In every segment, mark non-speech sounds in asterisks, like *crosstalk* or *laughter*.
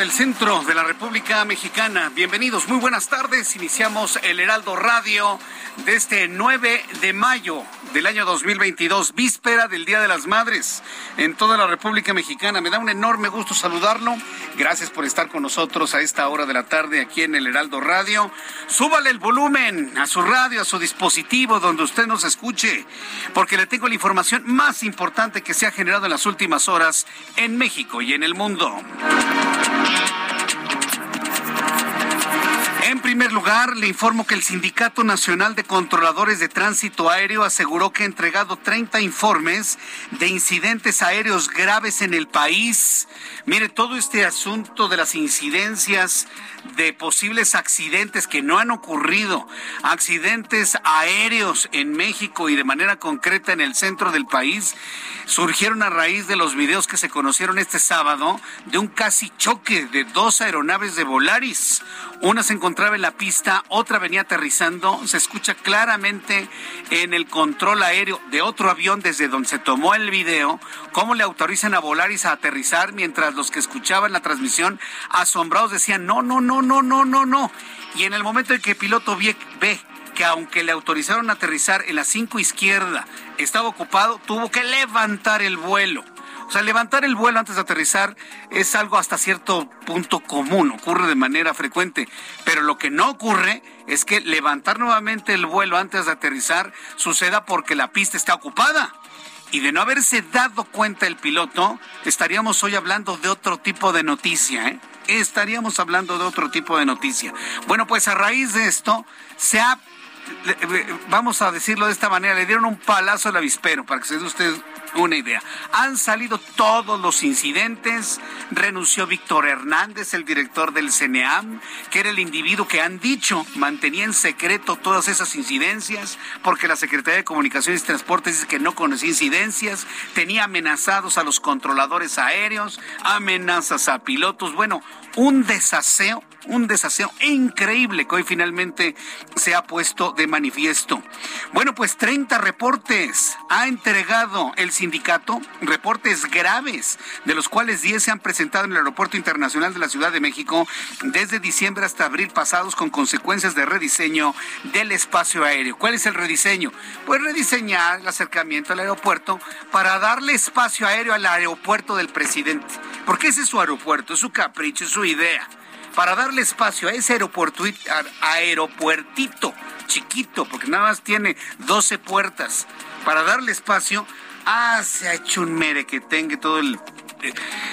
Del centro de la República Mexicana. Bienvenidos, muy buenas tardes. Iniciamos el Heraldo Radio de este 9 de mayo del año 2022, víspera del Día de las Madres en toda la República Mexicana. Me da un enorme gusto saludarlo. Gracias por estar con nosotros a esta hora de la tarde aquí en el Heraldo Radio. Súbale el volumen a su radio, a su dispositivo donde usted nos escuche, porque le tengo la información más importante que se ha generado en las últimas horas en México y en el mundo. Bye. En primer lugar, le informo que el Sindicato Nacional de Controladores de Tránsito Aéreo aseguró que ha entregado 30 informes de incidentes aéreos graves en el país. Mire, todo este asunto de las incidencias de posibles accidentes que no han ocurrido, accidentes aéreos en México y de manera concreta en el centro del país, surgieron a raíz de los videos que se conocieron este sábado de un casi choque de dos aeronaves de Volaris. Una se en la pista, otra venía aterrizando. Se escucha claramente en el control aéreo de otro avión desde donde se tomó el video cómo le autorizan a Volaris a aterrizar mientras los que escuchaban la transmisión asombrados decían no, no, no, no, no, no, no. Y en el momento en que el piloto ve, ve que aunque le autorizaron a aterrizar en la 5 izquierda estaba ocupado, tuvo que levantar el vuelo. O sea, levantar el vuelo antes de aterrizar es algo hasta cierto punto común, ocurre de manera frecuente, pero lo que no ocurre es que levantar nuevamente el vuelo antes de aterrizar suceda porque la pista está ocupada. Y de no haberse dado cuenta el piloto, estaríamos hoy hablando de otro tipo de noticia, ¿eh? Estaríamos hablando de otro tipo de noticia. Bueno, pues a raíz de esto, se ha vamos a decirlo de esta manera, le dieron un palazo al avispero, para que se dé usted una idea. Han salido todos los incidentes, renunció Víctor Hernández, el director del CNEAM, que era el individuo que han dicho mantenía en secreto todas esas incidencias, porque la Secretaría de Comunicaciones y Transportes dice que no conocía incidencias, tenía amenazados a los controladores aéreos, amenazas a pilotos, bueno, un desaseo un desaseo increíble que hoy finalmente se ha puesto de manifiesto. Bueno, pues 30 reportes ha entregado el sindicato, reportes graves, de los cuales 10 se han presentado en el Aeropuerto Internacional de la Ciudad de México desde diciembre hasta abril pasados con consecuencias de rediseño del espacio aéreo. ¿Cuál es el rediseño? Pues rediseñar el acercamiento al aeropuerto para darle espacio aéreo al aeropuerto del presidente. Porque ese es su aeropuerto, es su capricho, es su idea para darle espacio a ese aeropuertito chiquito, porque nada más tiene 12 puertas, para darle espacio, ah, se ha hecho un mere que tenga todo el,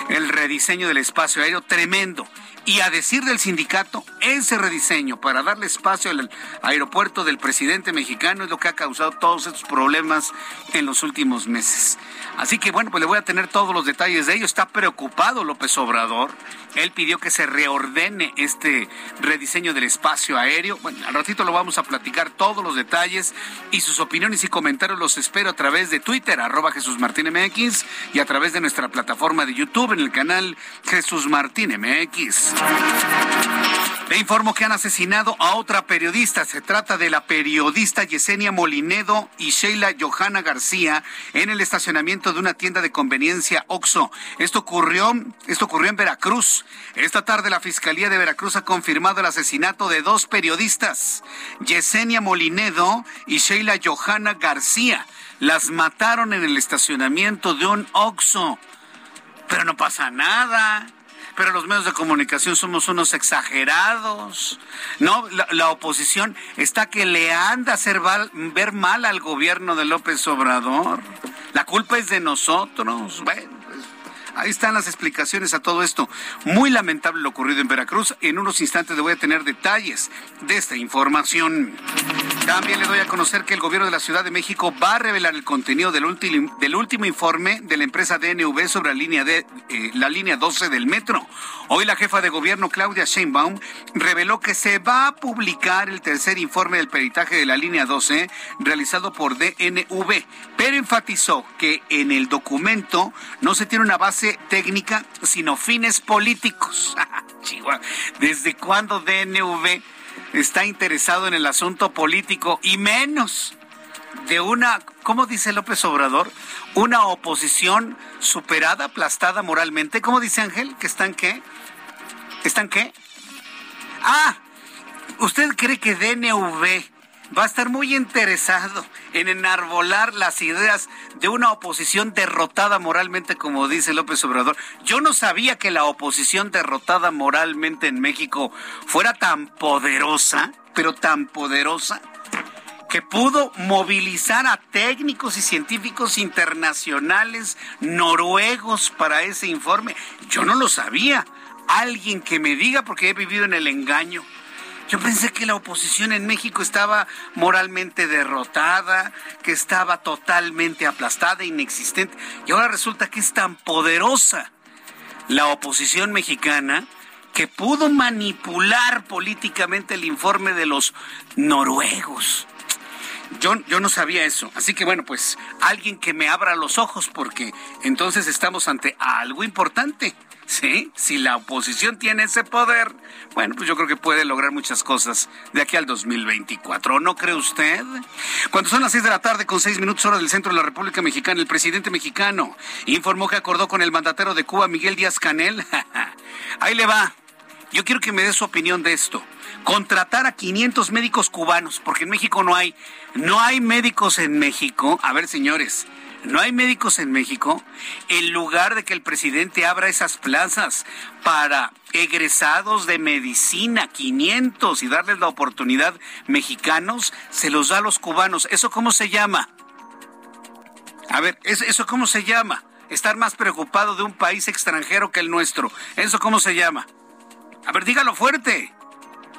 el rediseño del espacio aéreo tremendo. Y a decir del sindicato, ese rediseño para darle espacio al aeropuerto del presidente mexicano es lo que ha causado todos estos problemas en los últimos meses. Así que bueno, pues le voy a tener todos los detalles de ello. Está preocupado López Obrador. Él pidió que se reordene este rediseño del espacio aéreo. Bueno, al ratito lo vamos a platicar todos los detalles y sus opiniones y comentarios los espero a través de Twitter, arroba Jesús Martín MX, y a través de nuestra plataforma de YouTube en el canal Jesús Martín MX. Le informo que han asesinado a otra periodista. Se trata de la periodista Yesenia Molinedo y Sheila Johanna García en el estacionamiento de una tienda de conveniencia Oxo. Esto ocurrió, esto ocurrió en Veracruz. Esta tarde la Fiscalía de Veracruz ha confirmado el asesinato de dos periodistas, Yesenia Molinedo y Sheila Johanna García. Las mataron en el estacionamiento de un Oxo. Pero no pasa nada pero los medios de comunicación somos unos exagerados. No, la, oposición está que le anda a hacer ver mal al gobierno de López Obrador. La culpa es de nosotros. Bueno, Ahí están las explicaciones a todo esto. Muy lamentable lo ocurrido en Veracruz. En unos instantes le voy a tener detalles de esta información. También le doy a conocer que el gobierno de la Ciudad de México va a revelar el contenido del, último, informe de la empresa DNV sobre la línea, de, eh, la línea 12 del metro. Hoy la jefa de gobierno, Claudia Sheinbaum, reveló que se va a publicar el tercer informe del peritaje de la línea 12 realizado por DNV, pero enfatizó que en el documento no se tiene una base técnica, sino fines políticos. *laughs* ¿Desde cuándo DNV está interesado en el asunto político y menos de una, ¿cómo dice López Obrador? Una oposición superada, aplastada moralmente. ¿Cómo dice Ángel? ¿Que están qué? ¿Están qué? Ah, ¿usted cree que DNV va a estar muy interesado en enarbolar las ideas de una oposición derrotada moralmente, como dice López Obrador. Yo no sabía que la oposición derrotada moralmente en México fuera tan poderosa, pero tan poderosa, que pudo movilizar a técnicos y científicos internacionales noruegos para ese informe. Yo no lo sabía. Alguien que me diga, porque he vivido en el engaño. Yo pensé que la oposición en México estaba moralmente derrotada, que estaba totalmente aplastada, inexistente. Y ahora resulta que es tan poderosa la oposición mexicana que pudo manipular políticamente el informe de los noruegos. Yo, yo, no sabía eso. Así que bueno, pues alguien que me abra los ojos porque entonces estamos ante algo importante. Sí, si la oposición tiene ese poder, bueno, pues yo creo que puede lograr muchas cosas de aquí al 2024. ¿No cree usted? Cuando son las seis de la tarde con seis minutos hora del centro de la República Mexicana, el presidente mexicano informó que acordó con el mandatero de Cuba, Miguel Díaz Canel. *laughs* Ahí le va. Yo quiero que me dé su opinión de esto. Contratar a 500 médicos cubanos, porque en México no hay, no hay médicos en México. A ver, señores, no hay médicos en México, en lugar de que el presidente abra esas plazas para egresados de medicina, 500, y darles la oportunidad mexicanos, se los da a los cubanos. ¿Eso cómo se llama? A ver, ¿eso cómo se llama? Estar más preocupado de un país extranjero que el nuestro. ¿Eso cómo se llama? A ver, dígalo fuerte.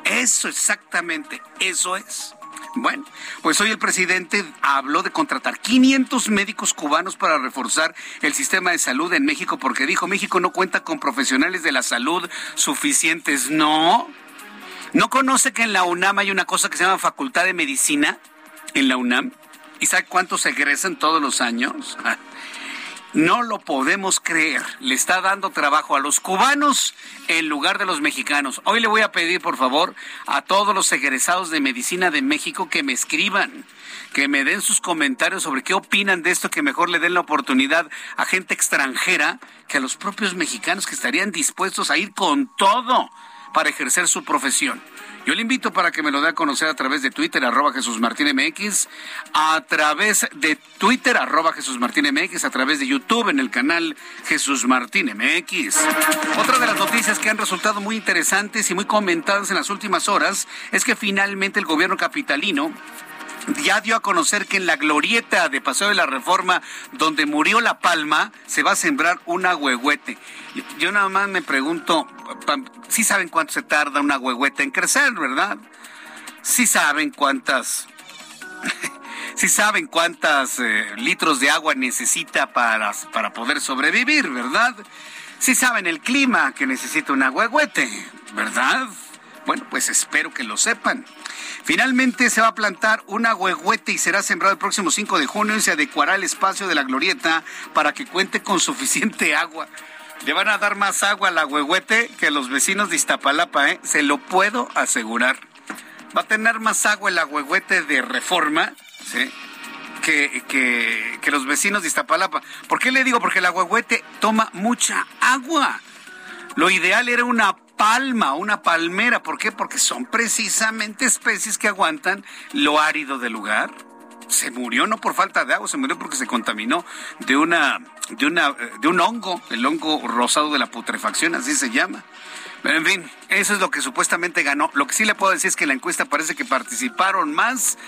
Eso exactamente, eso es. Bueno, pues hoy el presidente habló de contratar 500 médicos cubanos para reforzar el sistema de salud en México porque dijo México no cuenta con profesionales de la salud suficientes. No. ¿No conoce que en la UNAM hay una cosa que se llama Facultad de Medicina? En la UNAM. ¿Y sabe cuántos egresan todos los años? *laughs* No lo podemos creer. Le está dando trabajo a los cubanos en lugar de los mexicanos. Hoy le voy a pedir, por favor, a todos los egresados de medicina de México que me escriban, que me den sus comentarios sobre qué opinan de esto, que mejor le den la oportunidad a gente extranjera que a los propios mexicanos que estarían dispuestos a ir con todo para ejercer su profesión. Yo le invito para que me lo dé a conocer a través de Twitter, arroba Jesús Martín MX, a través de Twitter, arroba Jesús Martín MX, a través de YouTube en el canal Jesús Martín MX. Otra de las noticias que han resultado muy interesantes y muy comentadas en las últimas horas es que finalmente el gobierno capitalino ya dio a conocer que en la glorieta de Paseo de la Reforma, donde murió La Palma, se va a sembrar una huehuete. Yo nada más me pregunto, sí saben cuánto se tarda una huehuete en crecer, ¿verdad? Sí saben cuántas... *laughs* sí saben cuántas eh, litros de agua necesita para, para poder sobrevivir, ¿verdad? Sí saben el clima que necesita una huehuete, ¿verdad? Bueno, pues espero que lo sepan. Finalmente se va a plantar una huehuete y será sembrado el próximo 5 de junio y se adecuará el espacio de la glorieta para que cuente con suficiente *laughs* agua. le van a dar más agua a la que los vecinos de Iztapalapa, ¿eh? Se lo puedo asegurar. Va a tener más agua el agüehuete de reforma, ¿sí? Que, que, que, los vecinos de Iztapalapa. ¿Por qué le digo? Porque el agüehuete toma mucha agua. Lo ideal era una palma, una palmera. ¿Por qué? Porque son precisamente especies que aguantan lo árido del lugar. Se murió no por falta de agua, se murió porque se contaminó de una de una de un hongo, el hongo rosado de la putrefacción, así se llama. Pero en fin, eso es lo que supuestamente ganó. Lo que sí le puedo decir es que la encuesta parece que participaron más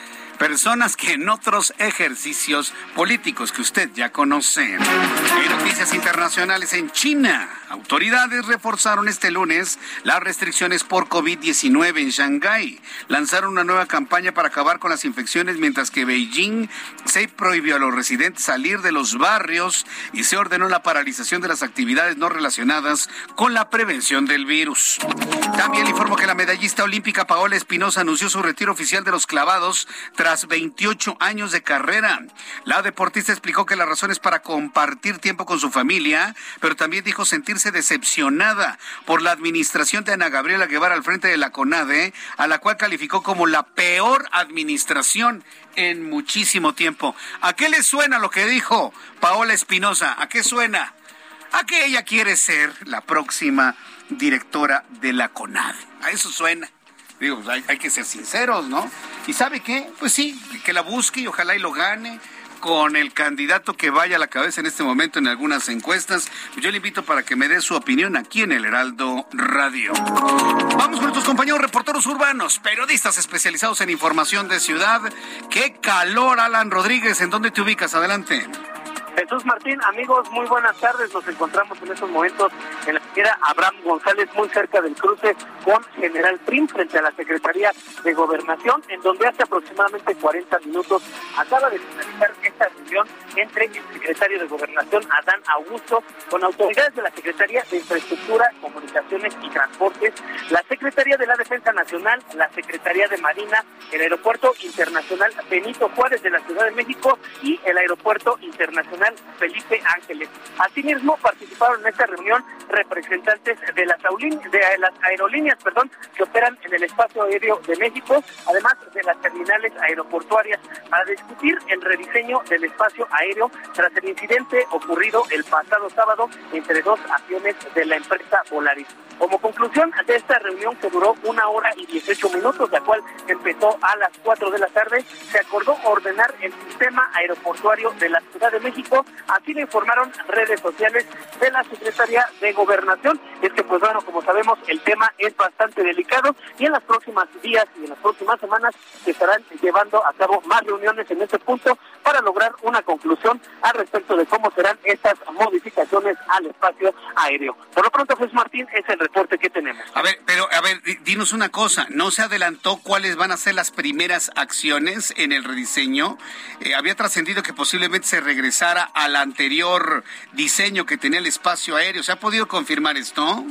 personas que en otros ejercicios políticos que usted ya conoce. En noticias internacionales en China, autoridades reforzaron este lunes las restricciones por COVID-19 en Shanghái. Lanzaron una nueva campaña para acabar con las infecciones mientras que Beijing se prohibió a los residentes salir de los barrios y se ordenó la paralización de las actividades no relacionadas con la prevención del virus. También informó que la medallista olímpica Paola Espinosa anunció su retiro oficial de los clavados tras 28 años de carrera. La deportista explicó que la razón es para compartir tiempo con su familia, pero también dijo sentirse decepcionada por la administración de Ana Gabriela Guevara al frente de la CONADE, a la cual calificó como la peor administración en muchísimo tiempo. ¿A qué le suena lo que dijo Paola Espinosa? ¿A qué suena? A que ella quiere ser la próxima directora de la CONADE. A eso suena. Digo, pues, hay, que ser sinceros, ¿no? ¿Y sabe qué? Pues sí, que la busque y ojalá y lo gane con el candidato que vaya a la cabeza en este momento en algunas encuestas. Pues yo le invito para que me dé su opinión aquí en el Heraldo Radio. Vamos con nuestros compañeros reporteros urbanos, periodistas especializados en información de ciudad. ¡Qué calor, Alan Rodríguez! ¿En dónde te ubicas? Adelante. Jesús Martín, amigos, muy buenas tardes. Nos encontramos en estos momentos en la esquina Abraham González, muy cerca del cruce con General Prim, frente a la Secretaría de Gobernación, en donde hace aproximadamente 40 minutos acaba de finalizar esta reunión entre el secretario de Gobernación, Adán Augusto, con autoridades de la Secretaría de Infraestructura, Comunicaciones y Transportes, la Secretaría de la Defensa Nacional, la Secretaría de Marina, el Aeropuerto Internacional Benito Juárez de la Ciudad de México y el Aeropuerto Internacional Felipe Ángeles. Asimismo, participaron en esta reunión representantes de las, de las aerolíneas perdón, que operan en el espacio aéreo de México, además de las terminales aeroportuarias, para discutir el rediseño del espacio aéreo tras el incidente ocurrido el pasado sábado entre dos aviones de la empresa Volaris. Como conclusión de esta reunión que duró una hora y 18 minutos, la cual empezó a las 4 de la tarde, se acordó ordenar el sistema aeroportuario de la Ciudad de México, así lo informaron redes sociales de la Secretaría de Gobernación. Es que, pues bueno, como sabemos, el tema es bastante delicado y en los próximos días y en las próximas semanas se estarán llevando a cabo más reuniones en este punto para lograr una conclusión al respecto de cómo serán estas modificaciones al espacio aéreo. Por lo pronto, Jesús Martín, es el A ver, pero a ver, dinos una cosa, ¿no se adelantó cuáles van a ser las primeras acciones en el rediseño? Eh, había trascendido que posiblemente se regresara al anterior diseño que tenía el espacio aéreo. ¿Se ha podido confirmar esto?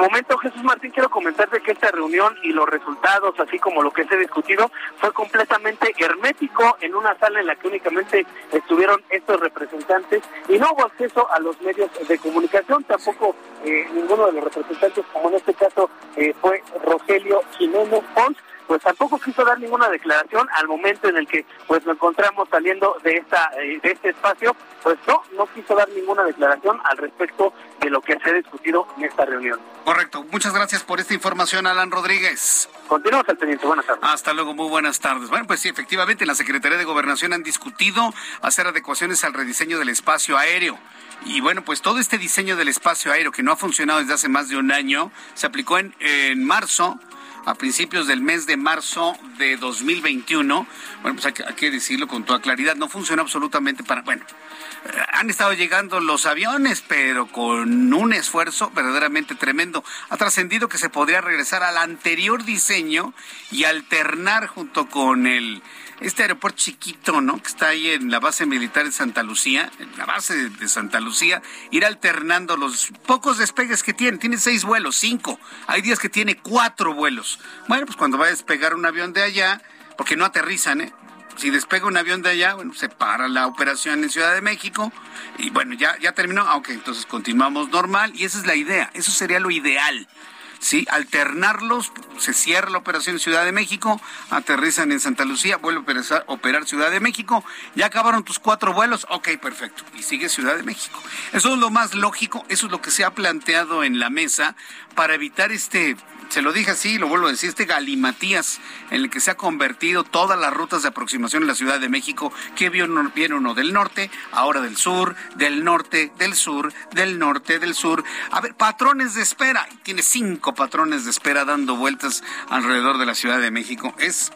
Momento, Jesús Martín, quiero comentarte que esta reunión y los resultados, así como lo que se ha discutido, fue completamente hermético en una sala en la que únicamente estuvieron estos representantes y no hubo acceso a los medios de comunicación, tampoco eh, ninguno de los representantes, como en este caso eh, fue Rogelio Jiménez Pons, pues tampoco quiso dar ninguna declaración al momento en el que pues nos encontramos saliendo de esta eh, de este espacio, pues no, no quiso dar ninguna declaración al respecto de lo que se ha discutido en esta reunión. Correcto. Muchas gracias por esta información, Alan Rodríguez. Continuamos al pendiente. Buenas tardes. Hasta luego. Muy buenas tardes. Bueno, pues sí, efectivamente, en la Secretaría de Gobernación han discutido hacer adecuaciones al rediseño del espacio aéreo. Y bueno, pues todo este diseño del espacio aéreo que no ha funcionado desde hace más de un año, se aplicó en, en marzo a principios del mes de marzo de 2021. Bueno, pues hay que, decirlo con toda claridad, no funciona absolutamente para... Bueno, han estado llegando los aviones, pero con un esfuerzo verdaderamente tremendo. Ha trascendido que se podría regresar al anterior diseño y alternar junto con el este aeropuerto chiquito, ¿no? Que está ahí en la base militar de Santa Lucía, en la base de, Santa Lucía, ir alternando los pocos despegues que tiene. Tiene seis vuelos, cinco. Hay días que tiene cuatro vuelos. Bueno, pues cuando va a despegar un avión de allá, porque no aterrizan, ¿eh? si despega un avión de allá, bueno, se para la operación en Ciudad de México y bueno, ya, ya terminó, aunque entonces continuamos normal y esa es la idea, eso sería lo ideal. ¿Sí? Alternarlos, se cierra la operación Ciudad de México, aterrizan en Santa Lucía, vuelve a operar, Ciudad de México, ya acabaron tus cuatro vuelos, ok, perfecto, y sigue Ciudad de México. Eso es lo más lógico, eso es lo que se ha planteado en la mesa para evitar este se lo dije así, lo vuelvo a decir, este galimatías en el que se ha convertido todas las rutas de aproximación en la Ciudad de México, que viene uno del norte, ahora del sur, del norte, del sur, del norte, del sur. A ver, patrones de espera. Tiene cinco patrones de espera dando vueltas alrededor de la Ciudad de México. Es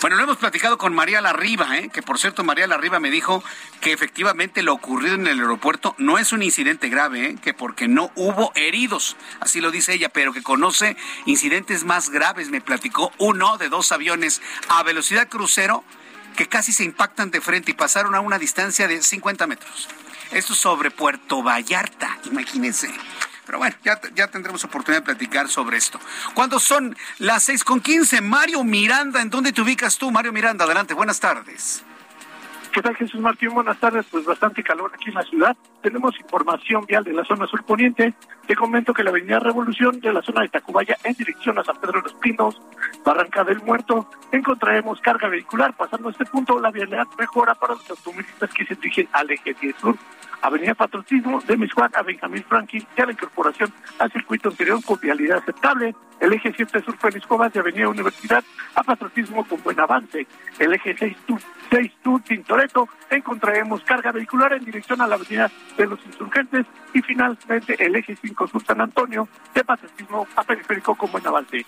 bueno, lo hemos platicado con María Larriba, ¿eh? que por cierto María Larriba me dijo que efectivamente lo ocurrido en el aeropuerto no es un incidente grave, ¿eh? que porque no hubo heridos, así lo dice ella, pero que conoce incidentes más graves. Me platicó uno de dos aviones a velocidad crucero que casi se impactan de frente y pasaron a una distancia de 50 metros. Esto sobre Puerto Vallarta, imagínense. Pero bueno, ya, ya tendremos oportunidad de platicar sobre esto. ¿Cuándo son las seis con quince? Mario Miranda, ¿en dónde te ubicas tú, Mario Miranda? Adelante, buenas tardes. ¿Qué tal, Jesús Martín? Buenas tardes. Pues bastante calor aquí en la ciudad. Tenemos información vial de la zona sur poniente. Te comento que la avenida Revolución de la zona de Tacubaya en dirección a San Pedro de los Pinos, Barranca del Muerto, encontraremos carga vehicular. Pasando este punto, la vialidad mejora para los automovilistas que se dirigen al eje 10 sur. Avenida Patriotismo de Miscuac a Benjamín Franklin y a la incorporación al circuito anterior con vialidad aceptable. El eje 7 sur Félix Cobas de Avenida Universidad a Patriotismo con buen avance. El eje 6 sur, 6 sur Tintoretto encontraremos carga vehicular en dirección a la Avenida de los Insurgentes y finalmente el eje 5 sur San Antonio de Patriotismo a Periférico con buen avance.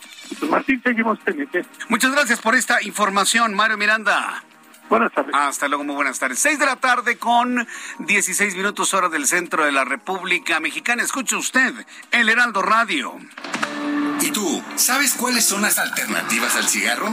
Martín, seguimos pendientes. Muchas gracias por esta información, Mario Miranda. Buenas tardes. Hasta luego, muy buenas tardes. Seis de la tarde con 16 minutos hora del centro de la República Mexicana. Escuche usted el Heraldo Radio. ¿Y tú, sabes cuáles son las alternativas al cigarro?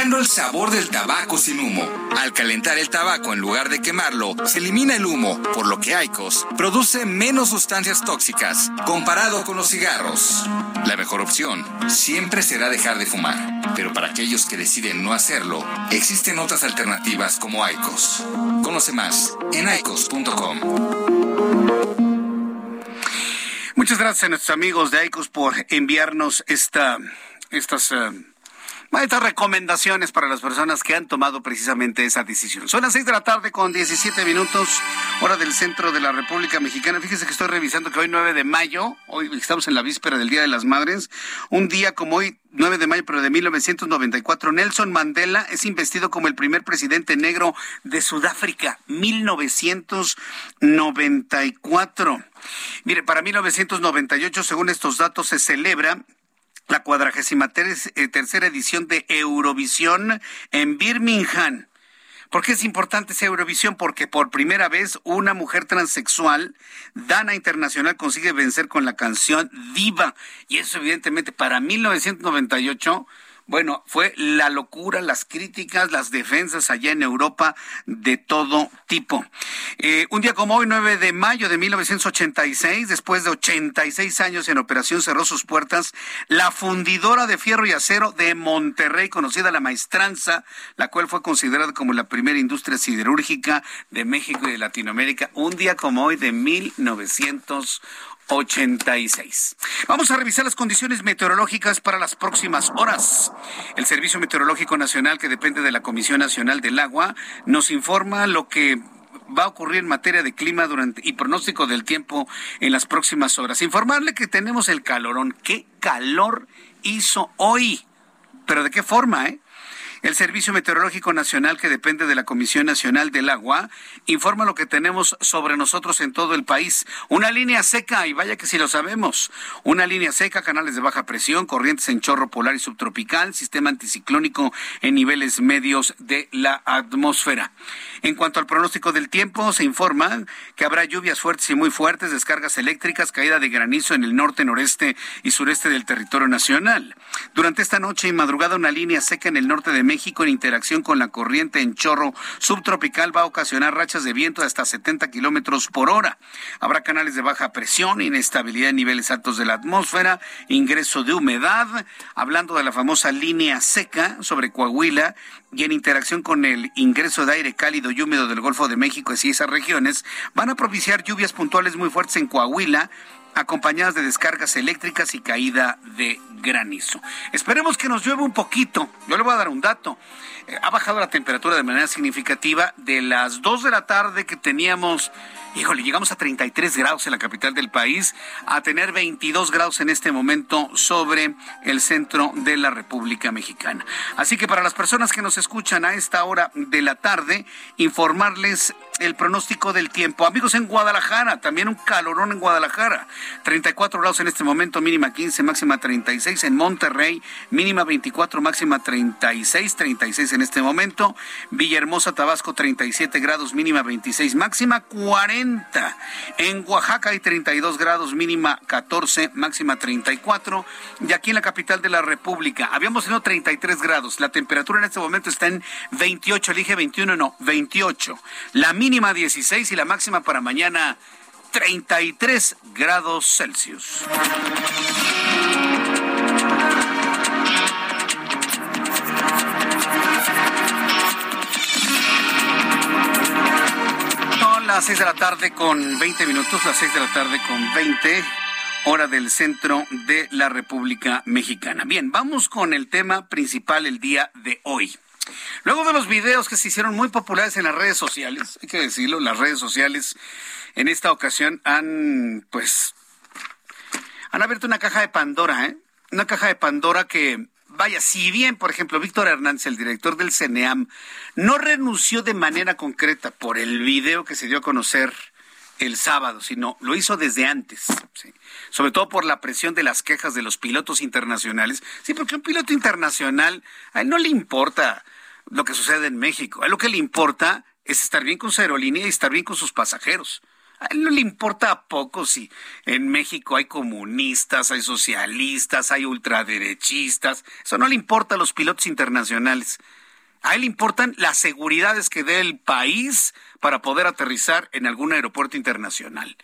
el sabor del tabaco sin humo. Al calentar el tabaco en lugar de quemarlo, se elimina el humo, por lo que Aicos produce menos sustancias tóxicas comparado con los cigarros. La mejor opción siempre será dejar de fumar, pero para aquellos que deciden no hacerlo, existen otras alternativas como Aicos. Conoce más en aicos.com. Muchas gracias a nuestros amigos de Aicos por enviarnos esta, estas uh, estas recomendaciones para las personas que han tomado precisamente esa decisión. Son las seis de la tarde con 17 minutos, hora del centro de la República Mexicana. Fíjese que estoy revisando que hoy 9 de mayo, hoy estamos en la víspera del Día de las Madres, un día como hoy 9 de mayo, pero de 1994, Nelson Mandela es investido como el primer presidente negro de Sudáfrica, 1994. Mire, para 1998, según estos datos, se celebra la cuadragésima eh, tercera edición de Eurovisión en Birmingham. ¿Por qué es importante esa Eurovisión? Porque por primera vez una mujer transexual, Dana Internacional, consigue vencer con la canción Diva. Y eso evidentemente para 1998 bueno, fue la locura, las críticas, las defensas allá en Europa de todo tipo. Eh, un día como hoy, 9 de mayo de 1986, después de 86 años en operación, cerró sus puertas la fundidora de fierro y acero de Monterrey, conocida la Maestranza, la cual fue considerada como la primera industria siderúrgica de México y de Latinoamérica. Un día como hoy de 1986. 86. Vamos a revisar las condiciones meteorológicas para las próximas horas. El Servicio Meteorológico Nacional, que depende de la Comisión Nacional del Agua, nos informa lo que va a ocurrir en materia de clima durante y pronóstico del tiempo en las próximas horas. Informarle que tenemos el calorón. ¿Qué calor hizo hoy? Pero de qué forma, ¿eh? El Servicio Meteorológico Nacional, que depende de la Comisión Nacional del Agua, informa lo que tenemos sobre nosotros en todo el país. Una línea seca, y vaya que si lo sabemos, una línea seca, canales de baja presión, corrientes en chorro polar y subtropical, sistema anticiclónico en niveles medios de la atmósfera. En cuanto al pronóstico del tiempo, se informa que habrá lluvias fuertes y muy fuertes, descargas eléctricas, caída de granizo en el norte, noreste y sureste del territorio nacional. Durante esta noche y madrugada, una línea seca en el norte de México en interacción con la corriente en chorro subtropical va a ocasionar rachas de viento de hasta 70 kilómetros por hora. Habrá canales de baja presión, inestabilidad en niveles altos de la atmósfera, ingreso de humedad. Hablando de la famosa línea seca sobre Coahuila, y en interacción con el ingreso de aire cálido y húmedo del Golfo de México y esas regiones, van a propiciar lluvias puntuales muy fuertes en Coahuila, acompañadas de descargas eléctricas y caída de granizo. Esperemos que nos llueva un poquito. Yo le voy a dar un dato. Eh, ha bajado la temperatura de manera significativa de las 2 de la tarde que teníamos híjole, llegamos a 33 grados en la capital del país, a tener 22 grados en este momento sobre el centro de la República Mexicana. Así que para las personas que nos escuchan a esta hora de la tarde, informarles el pronóstico del tiempo. Amigos en Guadalajara, también un calorón en Guadalajara. 34 grados en este momento, mínima 15, máxima 36 en Monterrey, mínima 24, máxima 36, 36 en este momento. Villahermosa, Tabasco 37 grados, mínima 26, máxima 40. En Oaxaca hay 32 grados, mínima 14, máxima 34. Y aquí en la capital de la República habíamos tenido 33 grados. La temperatura en este momento está en 28, elige 21, no, 28. La mínima 16 y la máxima para mañana 33 grados Celsius. Las 6 de la tarde con 20 minutos, las 6 de la tarde con 20 hora del centro de la República Mexicana. Bien, vamos con el tema principal el día de hoy. Luego de los videos que se hicieron muy populares en las redes sociales, hay que decirlo, las redes sociales en esta ocasión han, pues, han abierto una caja de Pandora, ¿eh? Una caja de Pandora que, vaya, si bien, por ejemplo, Víctor Hernández, el director del CNEAM, no renunció de manera concreta por el video que se dio a conocer el sábado, sino lo hizo desde antes, sobre todo por la presión de las quejas de los pilotos internacionales. Sí, porque un piloto internacional, a él no le importa lo que sucede en México. A él lo que le importa es estar bien con su aerolínea y estar bien con sus pasajeros. A él no le importa poco si en México hay comunistas, hay socialistas, hay ultraderechistas. Eso no le importa a los pilotos internacionales. A él le importan las seguridades que dé el país para poder aterrizar en algún aeropuerto internacional.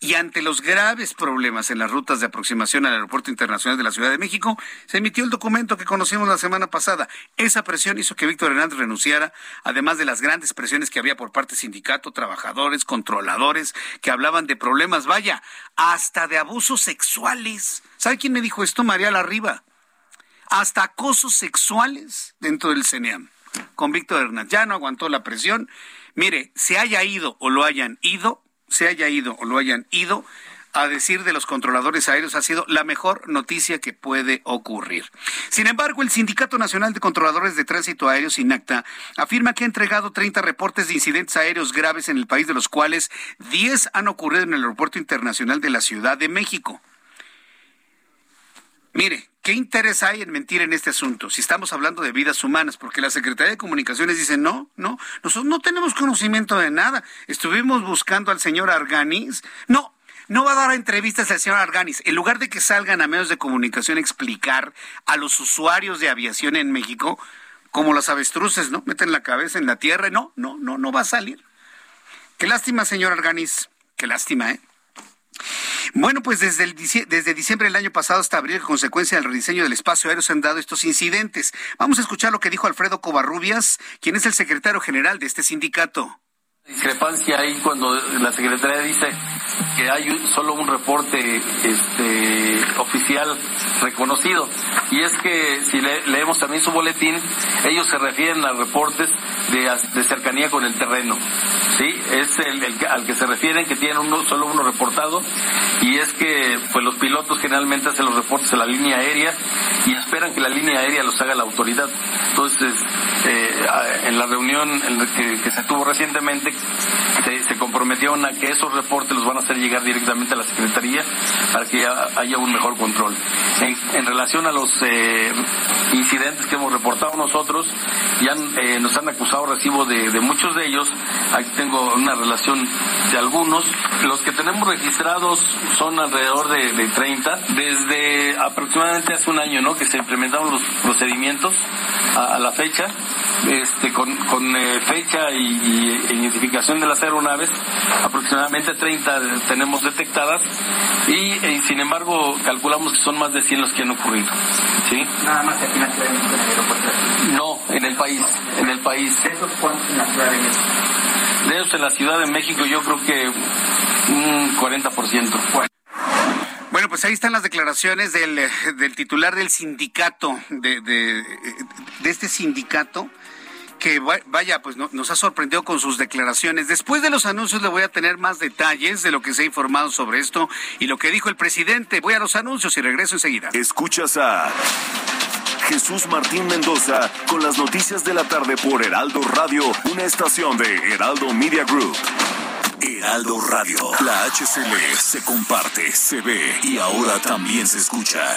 Y ante los graves problemas en las rutas de aproximación al Aeropuerto Internacional de la Ciudad de México, se emitió el documento que conocimos la semana pasada. Esa presión hizo que Víctor Hernández renunciara, además de las grandes presiones que había por parte sindicato, trabajadores, controladores, que hablaban de problemas, vaya, hasta de abusos sexuales. ¿Sabe quién me dijo esto? María Larriba. Hasta acosos sexuales dentro del CENEAM con Víctor Hernández. Ya no aguantó la presión. Mire, se haya ido o lo hayan ido, se haya ido o lo hayan ido, a decir de los controladores aéreos ha sido la mejor noticia que puede ocurrir. Sin embargo, el Sindicato Nacional de Controladores de Tránsito Aéreo, SINACTA, afirma que ha entregado 30 reportes de incidentes aéreos graves en el país, de los cuales 10 han ocurrido en el Aeropuerto Internacional de la Ciudad de México. Mire, ¿qué interés hay en mentir en este asunto si estamos hablando de vidas humanas? Porque la Secretaría de Comunicaciones dice, no, no, nosotros no tenemos conocimiento de nada. Estuvimos buscando al señor Arganis. No, no va a dar entrevistas al señor Arganis. En lugar de que salgan a medios de comunicación a explicar a los usuarios de aviación en México, como las avestruces, ¿no? Meten la cabeza en la tierra no, no, no, no va a salir. Qué lástima, señor Arganis. Qué lástima, ¿eh? Bueno, pues desde, desde diciembre del año pasado hasta abril, consecuencia del rediseño del espacio aéreo, se han dado estos incidentes. Vamos a escuchar lo que dijo Alfredo Covarrubias, quien es el secretario general de este sindicato. Discrepancia ahí cuando la Secretaría dice que hay solo un reporte este, oficial reconocido. Y es que si leemos también su boletín, ellos se refieren a reportes de, de cercanía con el terreno. sí, es el, al que se refieren que tienen uno, solo uno reportado y es que pues los pilotos generalmente hacen los reportes a la línea aérea y esperan que la línea aérea los haga la autoridad. Entonces, eh, en la reunión que, se tuvo recientemente, se, comprometieron a que esos reportes los van a llegar directamente a la Secretaría para que haya un mejor control. En, relación a los eh, incidentes que hemos reportado nosotros, ya eh, nos han acusado recibo de, muchos de ellos. Aquí tengo una relación de algunos. Los que tenemos registrados son alrededor de, de 30. Desde aproximadamente hace un año, ¿no? Que se implementaron los procedimientos a, la fecha, este, con, eh, fecha y, identificación de las aeronaves, aproximadamente 30 tenemos detectadas y, eh, sin embargo calculamos que son más de 100 los que han ocurrido. ¿sí? Nada más aquí en la Ciudad de México, en el aeropuerto. No, en el país, en el país. ¿De esos cuántos en la Ciudad de México? De esos en la Ciudad de México yo creo que un 40%. Bueno. Bueno, pues ahí están las declaraciones del, del titular del sindicato, de, de, de este sindicato que vaya, pues nos ha sorprendido con sus declaraciones. Después de los anuncios le voy a tener más detalles de lo que se ha informado sobre esto y lo que dijo el presidente. Voy a los anuncios y regreso enseguida. Escuchas a Jesús Martín Mendoza con las noticias de la tarde por Heraldo Radio, una estación de Heraldo Media Group. Heraldo Radio. La HCL se comparte, se ve y ahora también se escucha.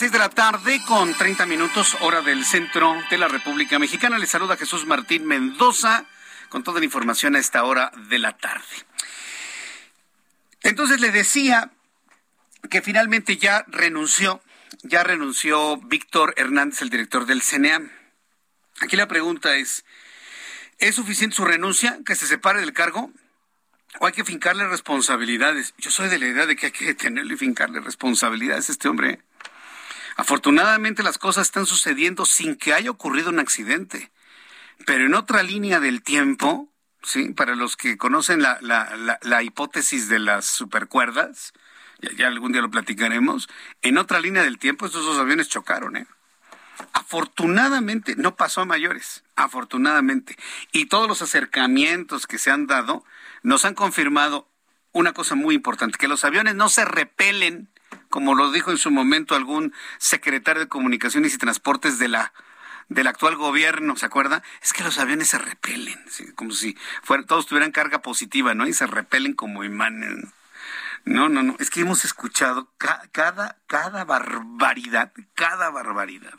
las de la tarde con 30 minutos, hora del centro de la República Mexicana. Les saluda Jesús Martín Mendoza con toda la información a esta hora de la tarde. Entonces le decía que finalmente ya renunció, ya renunció Víctor Hernández, el director del CNEAM. Aquí la pregunta es, ¿es suficiente su renuncia, que se separe del cargo? ¿O hay que fincarle responsabilidades? Yo soy de la idea de que hay que tenerle y fincarle responsabilidades a este hombre. Afortunadamente las cosas están sucediendo sin que haya ocurrido un accidente. Pero en otra línea del tiempo, ¿sí? para los que conocen la, la, la, hipótesis de las supercuerdas, ya, ya, algún día lo platicaremos, en otra línea del tiempo estos dos aviones chocaron. ¿eh? Afortunadamente no pasó a mayores, afortunadamente. Y todos los acercamientos que se han dado nos han confirmado una cosa muy importante, que los aviones no se repelen como lo dijo en su momento algún secretario de Comunicaciones y Transportes de la del actual gobierno, ¿se acuerda? Es que los aviones se repelen, como si fuera, todos tuvieran carga positiva, ¿no? Y se repelen como imanes. No, no, no, es que hemos escuchado cada, cada barbaridad, cada barbaridad.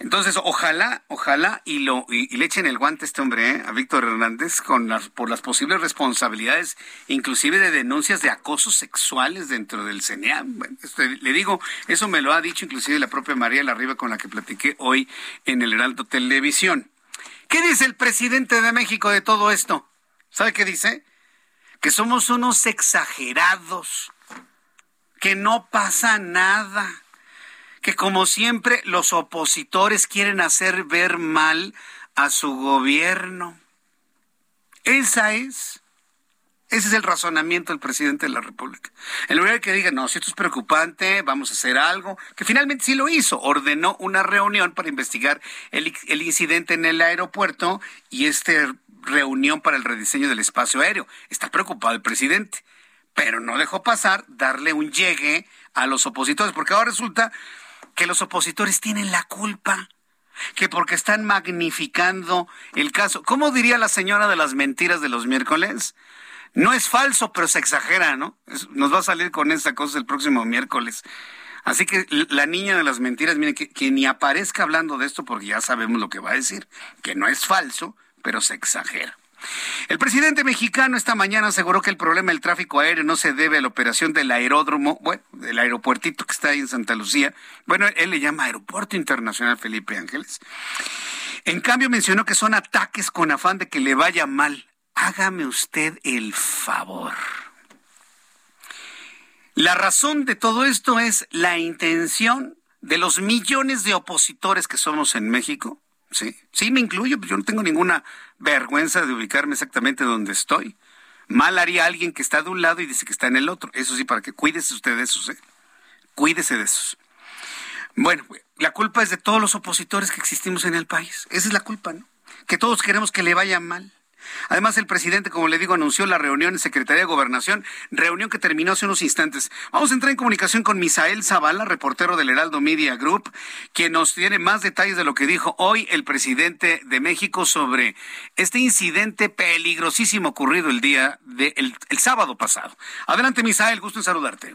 Entonces, ojalá, ojalá y lo y, le echen el guante a este hombre, ¿eh? a Víctor Hernández, con las, por las posibles responsabilidades, inclusive de denuncias de acosos sexuales dentro del CNEAM. Bueno, este, le digo, eso me lo ha dicho inclusive la propia María Larriba con la que platiqué hoy en el Heraldo Televisión. ¿Qué dice el presidente de México de todo esto? ¿Sabe qué dice? Que somos unos exagerados, que no pasa nada que como siempre los opositores quieren hacer ver mal a su gobierno. Esa es, ese es el razonamiento del presidente de la República. En lugar de que diga, no, si esto es preocupante, vamos a hacer algo, que finalmente sí lo hizo, ordenó una reunión para investigar el, el incidente en el aeropuerto y esta reunión para el rediseño del espacio aéreo. Está preocupado el presidente, pero no dejó pasar darle un llegue a los opositores, porque ahora resulta que los opositores tienen la culpa. que porque están magnificando el caso. ¿Cómo diría la señora de las mentiras de los miércoles? No es falso, pero se exagera, ¿no? Nos va a salir con esa cosa el próximo miércoles. Así que la niña de las mentiras, miren, que, que, ni aparezca hablando de esto porque ya sabemos lo que va a decir, que no es falso, pero se exagera. El presidente mexicano esta mañana aseguró que el problema del tráfico aéreo no se debe a la operación del aeródromo, bueno, del aeropuertito que está ahí en Santa Lucía. Bueno, él le llama Aeropuerto Internacional Felipe Ángeles. En cambio mencionó que son ataques con afán de que le vaya mal. Hágame usted el favor. La razón de todo esto es la intención de los millones de opositores que somos en México. Sí, sí, me incluyo, yo no tengo ninguna vergüenza de ubicarme exactamente donde estoy. Mal haría alguien que está de un lado y dice que está en el otro. Eso sí, para que cuídese usted de esos, ¿eh? Cuídese de esos. Bueno, la culpa es de todos los opositores que existimos en el país. Esa es la culpa, ¿no? Que todos queremos que le vaya mal. Además, el presidente, como le digo, anunció la reunión en Secretaría de Gobernación, reunión que terminó hace unos instantes. Vamos a entrar en comunicación con Misael Zavala, reportero del Heraldo Media Group, quien nos tiene más detalles de lo que dijo hoy el presidente de México sobre este incidente peligrosísimo ocurrido el día del el sábado pasado. Adelante, Misael, gusto en saludarte.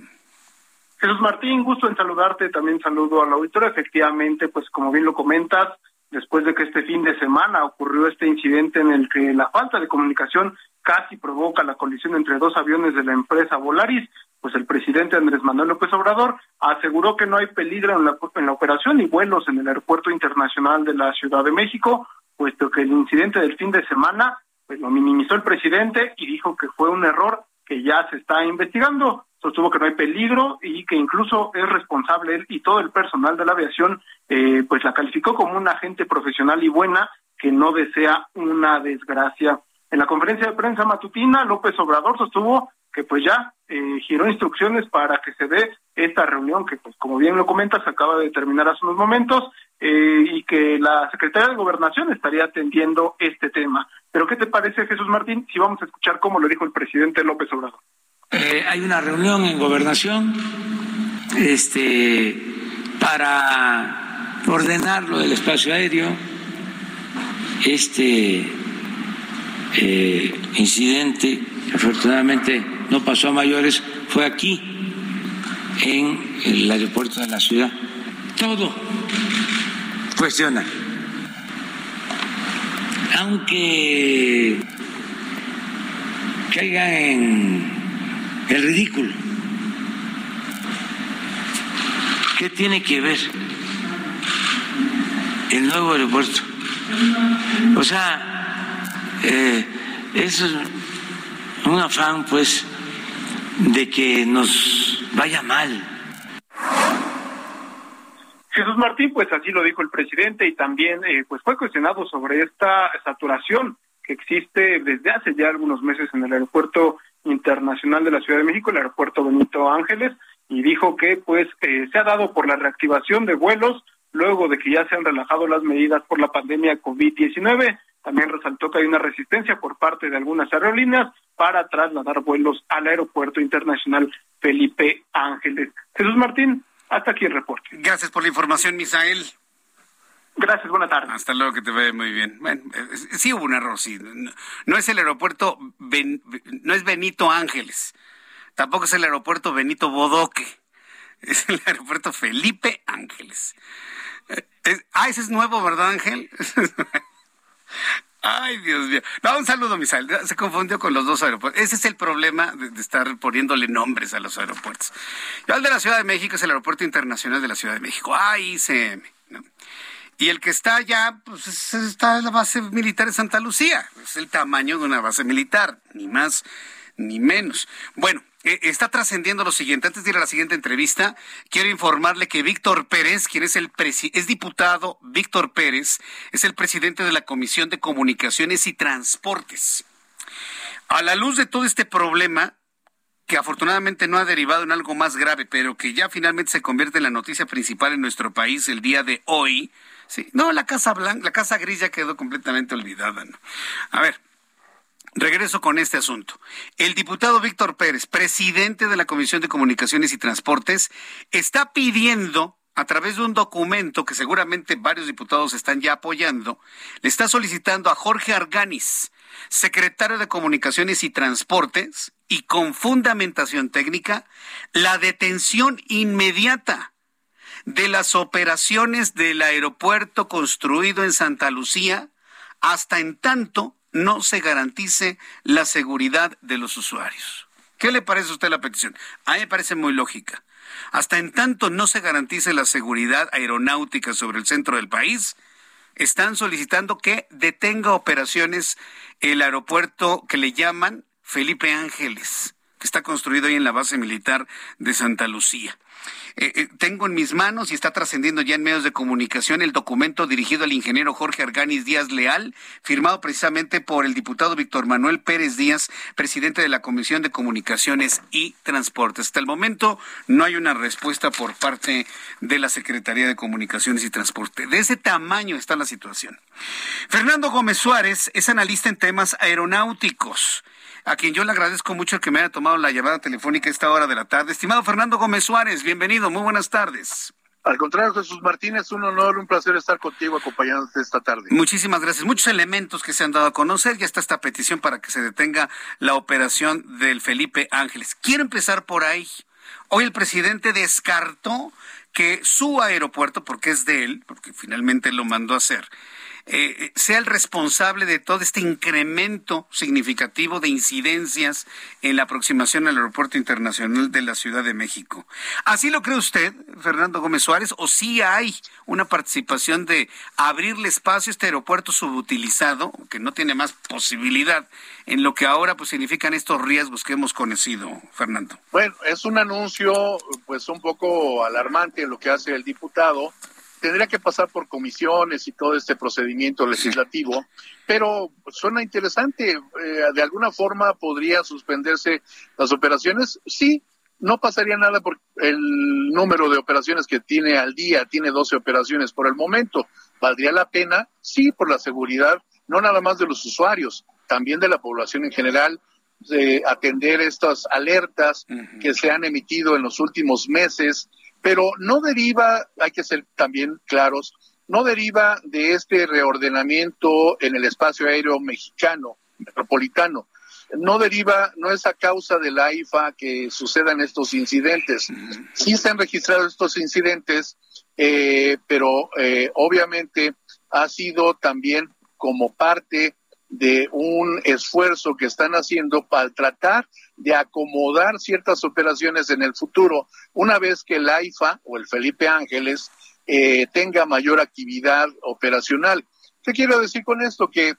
Jesús Martín, gusto en saludarte, también saludo a la auditora. Efectivamente, pues como bien lo comentas, después de que este fin de semana ocurrió este incidente en el que la falta de comunicación casi provoca la colisión entre dos aviones de la empresa Volaris, pues el presidente Andrés Manuel López Obrador aseguró que no hay peligro en la, en la operación y vuelos en el aeropuerto internacional de la Ciudad de México, puesto que el incidente del fin de semana pues lo minimizó el presidente y dijo que fue un error que ya se está investigando sostuvo que no hay peligro y que incluso es responsable él y todo el personal de la aviación, eh, pues la calificó como una agente profesional y buena que no desea una desgracia. En la conferencia de prensa matutina, López Obrador sostuvo que pues ya eh, giró instrucciones para que se dé esta reunión que pues como bien lo comentas acaba de terminar hace unos momentos eh, y que la Secretaría de Gobernación estaría atendiendo este tema. Pero ¿qué te parece Jesús Martín si vamos a escuchar cómo lo dijo el presidente López Obrador? Eh, hay una reunión en gobernación este, para ordenar lo del espacio aéreo. Este eh, incidente, afortunadamente, no pasó a mayores, fue aquí, en el aeropuerto de la ciudad. Todo cuestiona. Aunque caiga en el ridículo. ¿Qué tiene que ver el nuevo aeropuerto? O sea, eh, es un afán, pues, de que nos vaya mal. Jesús Martín, pues así lo dijo el presidente y también eh, pues fue cuestionado sobre esta saturación que existe desde hace ya algunos meses en el aeropuerto internacional de la Ciudad de México, el aeropuerto Benito Ángeles, y dijo que pues eh, se ha dado por la reactivación de vuelos luego de que ya se han relajado las medidas por la pandemia COVID-19. También resaltó que hay una resistencia por parte de algunas aerolíneas para trasladar vuelos al aeropuerto internacional Felipe Ángeles. Jesús Martín, hasta aquí el reporte. Gracias por la información, Misael. Gracias, buena tarde. Hasta luego, que te vea muy bien. Bueno, eh, sí hubo un error, sí. No, es el aeropuerto, no es Benito Ángeles, tampoco es el aeropuerto Benito Bodoque, *laughs* es el aeropuerto Felipe Ángeles. Eh, ah, ese es nuevo, ¿verdad, Ángel? *laughs* Ay, Dios mío. No, un saludo, Misael. Se confundió con los dos aeropuertos. Ese es el problema de, estar poniéndole nombres a los aeropuertos. Yo, el de la Ciudad de México es el Aeropuerto Internacional de la Ciudad de México. Ay, se... Y el que está allá, pues está en la base militar de Santa Lucía. Es el tamaño de una base militar, ni más ni menos. Bueno, e, está trascendiendo lo siguiente. Antes de ir a la siguiente entrevista, quiero informarle que Víctor Pérez, quien es el es diputado, Víctor Pérez, es el presidente de la Comisión de Comunicaciones y Transportes. A la luz de todo este problema, que afortunadamente no ha derivado en algo más grave, pero que ya finalmente se convierte en la noticia principal en nuestro país el día de hoy, Sí, no, la Casa Blanca, la Casa Gris ya quedó completamente olvidada. A ver, regreso con este asunto. El diputado Víctor Pérez, presidente de la Comisión de Comunicaciones y Transportes, está pidiendo a través de un documento que seguramente varios diputados están ya apoyando, le está solicitando a Jorge Arganis, secretario de Comunicaciones y Transportes, y con fundamentación técnica, la detención inmediata de las operaciones del aeropuerto construido en Santa Lucía hasta en tanto no se garantice la seguridad de los usuarios. ¿Qué le parece a usted la petición? A mí me parece muy lógica. Hasta en tanto no se garantice la seguridad aeronáutica sobre el centro del país, están solicitando que detenga operaciones el aeropuerto que le llaman Felipe Ángeles, que está construido ahí en la base militar de Santa Lucía. Eh, eh, tengo en mis manos y está trascendiendo ya en medios de comunicación el documento dirigido al ingeniero Jorge Arganis Díaz Leal, firmado precisamente por el diputado Víctor Manuel Pérez Díaz, presidente de la Comisión de Comunicaciones y Transportes. Hasta el momento no hay una respuesta por parte de la Secretaría de Comunicaciones y Transporte. De ese tamaño está la situación. Fernando Gómez Suárez es analista en temas aeronáuticos a quien yo le agradezco mucho que me haya tomado la llamada telefónica a esta hora de la tarde. Estimado Fernando Gómez Suárez, bienvenido, muy buenas tardes. Al contrario, Jesús Martínez, un honor, un placer estar contigo acompañándote esta tarde. Muchísimas gracias. Muchos elementos que se han dado a conocer. Ya está esta petición para que se detenga la operación del Felipe Ángeles. Quiero empezar por ahí. Hoy el presidente descartó que su aeropuerto, porque es de él, porque finalmente lo mandó a hacer, eh, sea el responsable de todo este incremento significativo de incidencias en la aproximación al Aeropuerto Internacional de la Ciudad de México. ¿Así lo cree usted, Fernando Gómez Suárez, o sí hay una participación de abrirle espacio a este aeropuerto subutilizado, que no tiene más posibilidad, en lo que ahora pues significan estos riesgos que hemos conocido, Fernando? Bueno, es un anuncio pues un poco alarmante lo que hace el diputado tendría que pasar por comisiones y todo este procedimiento legislativo, pero suena interesante. Eh, de alguna forma podría suspenderse las operaciones. Sí, no pasaría nada por el número de operaciones que tiene al día, tiene 12 operaciones por el momento. ¿Valdría la pena? Sí, por la seguridad, no nada más de los usuarios, también de la población en general, de atender estas alertas que se han emitido en los últimos meses pero no deriva, hay que ser también claros, no deriva de este reordenamiento en el espacio aéreo mexicano, metropolitano. No deriva, no es a causa de la IFA que sucedan estos incidentes. Sí se han registrado estos incidentes, eh, pero eh, obviamente ha sido también como parte de un esfuerzo que están haciendo para tratar de acomodar ciertas operaciones en el futuro, una vez que el AIFA o el Felipe Ángeles eh, tenga mayor actividad operacional. ¿Qué quiero decir con esto? Que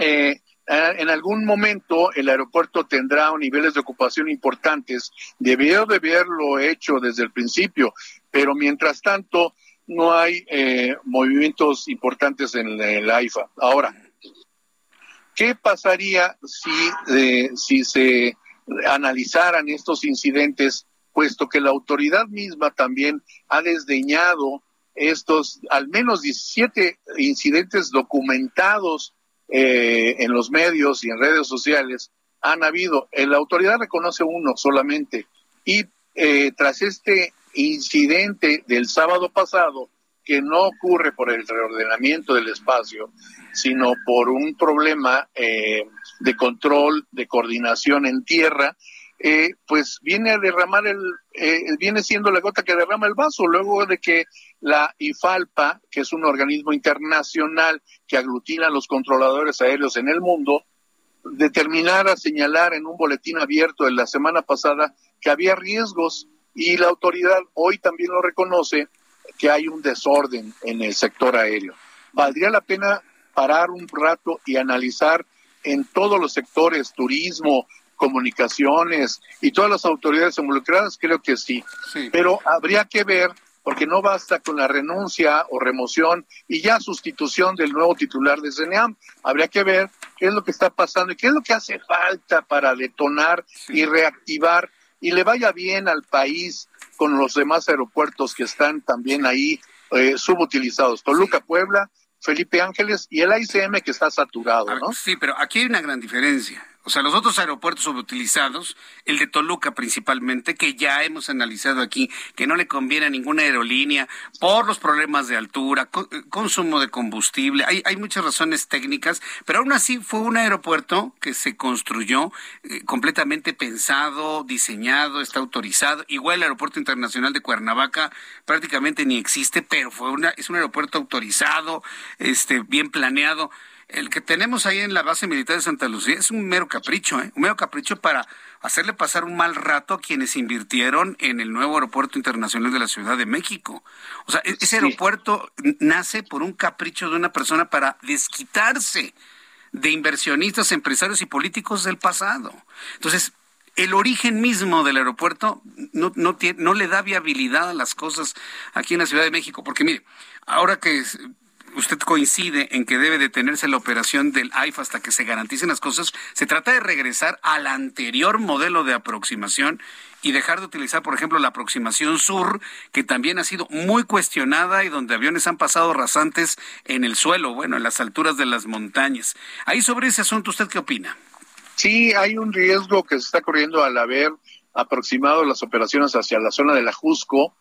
eh, en algún momento el aeropuerto tendrá niveles de ocupación importantes, debió de haberlo hecho desde el principio, pero mientras tanto no hay eh, movimientos importantes en el AIFA. Ahora, ¿Qué pasaría si, eh, se analizaran estos incidentes, puesto que la autoridad misma también ha desdeñado estos al menos 17 incidentes documentados eh, en los medios y en redes sociales? Han habido, eh, la autoridad reconoce uno solamente y tras este incidente del sábado pasado, que no ocurre por el reordenamiento del espacio, sino por un problema eh, de control, de coordinación en tierra, eh, pues viene a derramar el, eh, viene siendo la gota que derrama el vaso, luego de que la IFALPA, que es un organismo internacional que aglutina a los controladores aéreos en el mundo, determinara señalar en un boletín abierto de la semana pasada que había riesgos y la autoridad hoy también lo reconoce que hay un desorden en el sector aéreo. Valdría la pena parar un rato y analizar en todos los sectores, turismo, comunicaciones y todas las autoridades involucradas, creo que sí. Pero habría que ver, porque no basta con la renuncia o remoción y ya sustitución del nuevo titular de CNEAM. Habría que ver qué es lo que está pasando y qué es lo que hace falta para detonar y reactivar y le vaya bien al país con los demás aeropuertos que están también ahí eh, subutilizados. Toluca, Puebla, Felipe Ángeles y el ICM que está saturado, ¿no? Sí, pero aquí hay una gran diferencia. O sea, los otros aeropuertos subutilizados, el de Toluca principalmente, que ya hemos analizado aquí, que no le conviene a ninguna aerolínea por los problemas de altura, consumo de combustible, hay, hay muchas razones técnicas, pero aún así fue un aeropuerto que se construyó eh, completamente pensado, diseñado, está autorizado. Igual el Aeropuerto Internacional de Cuernavaca prácticamente ni existe, pero fue una, es un aeropuerto autorizado, este, bien planeado el que tenemos ahí en la base militar de Santa Lucía es un mero capricho, ¿eh? un mero capricho para hacerle pasar un mal rato a quienes invirtieron en el nuevo aeropuerto internacional de la Ciudad de México. O sea, e-, ese aeropuerto nace por un capricho de una persona para desquitarse de inversionistas, empresarios y políticos del pasado. Entonces, el origen mismo del aeropuerto no, no, tiene, no le da viabilidad a las cosas aquí en la Ciudad de México, porque mire, ahora que usted coincide en que debe detenerse la operación del AIFA hasta que se garanticen las cosas, se trata de regresar al anterior modelo de aproximación y dejar de utilizar, por ejemplo, la aproximación sur, que también ha sido muy cuestionada y donde aviones han pasado rasantes en el suelo, bueno, en las alturas de las montañas. Ahí sobre ese asunto, ¿usted qué opina? Sí, hay un riesgo que se está corriendo al haber aproximado las operaciones hacia la zona de la Jusco,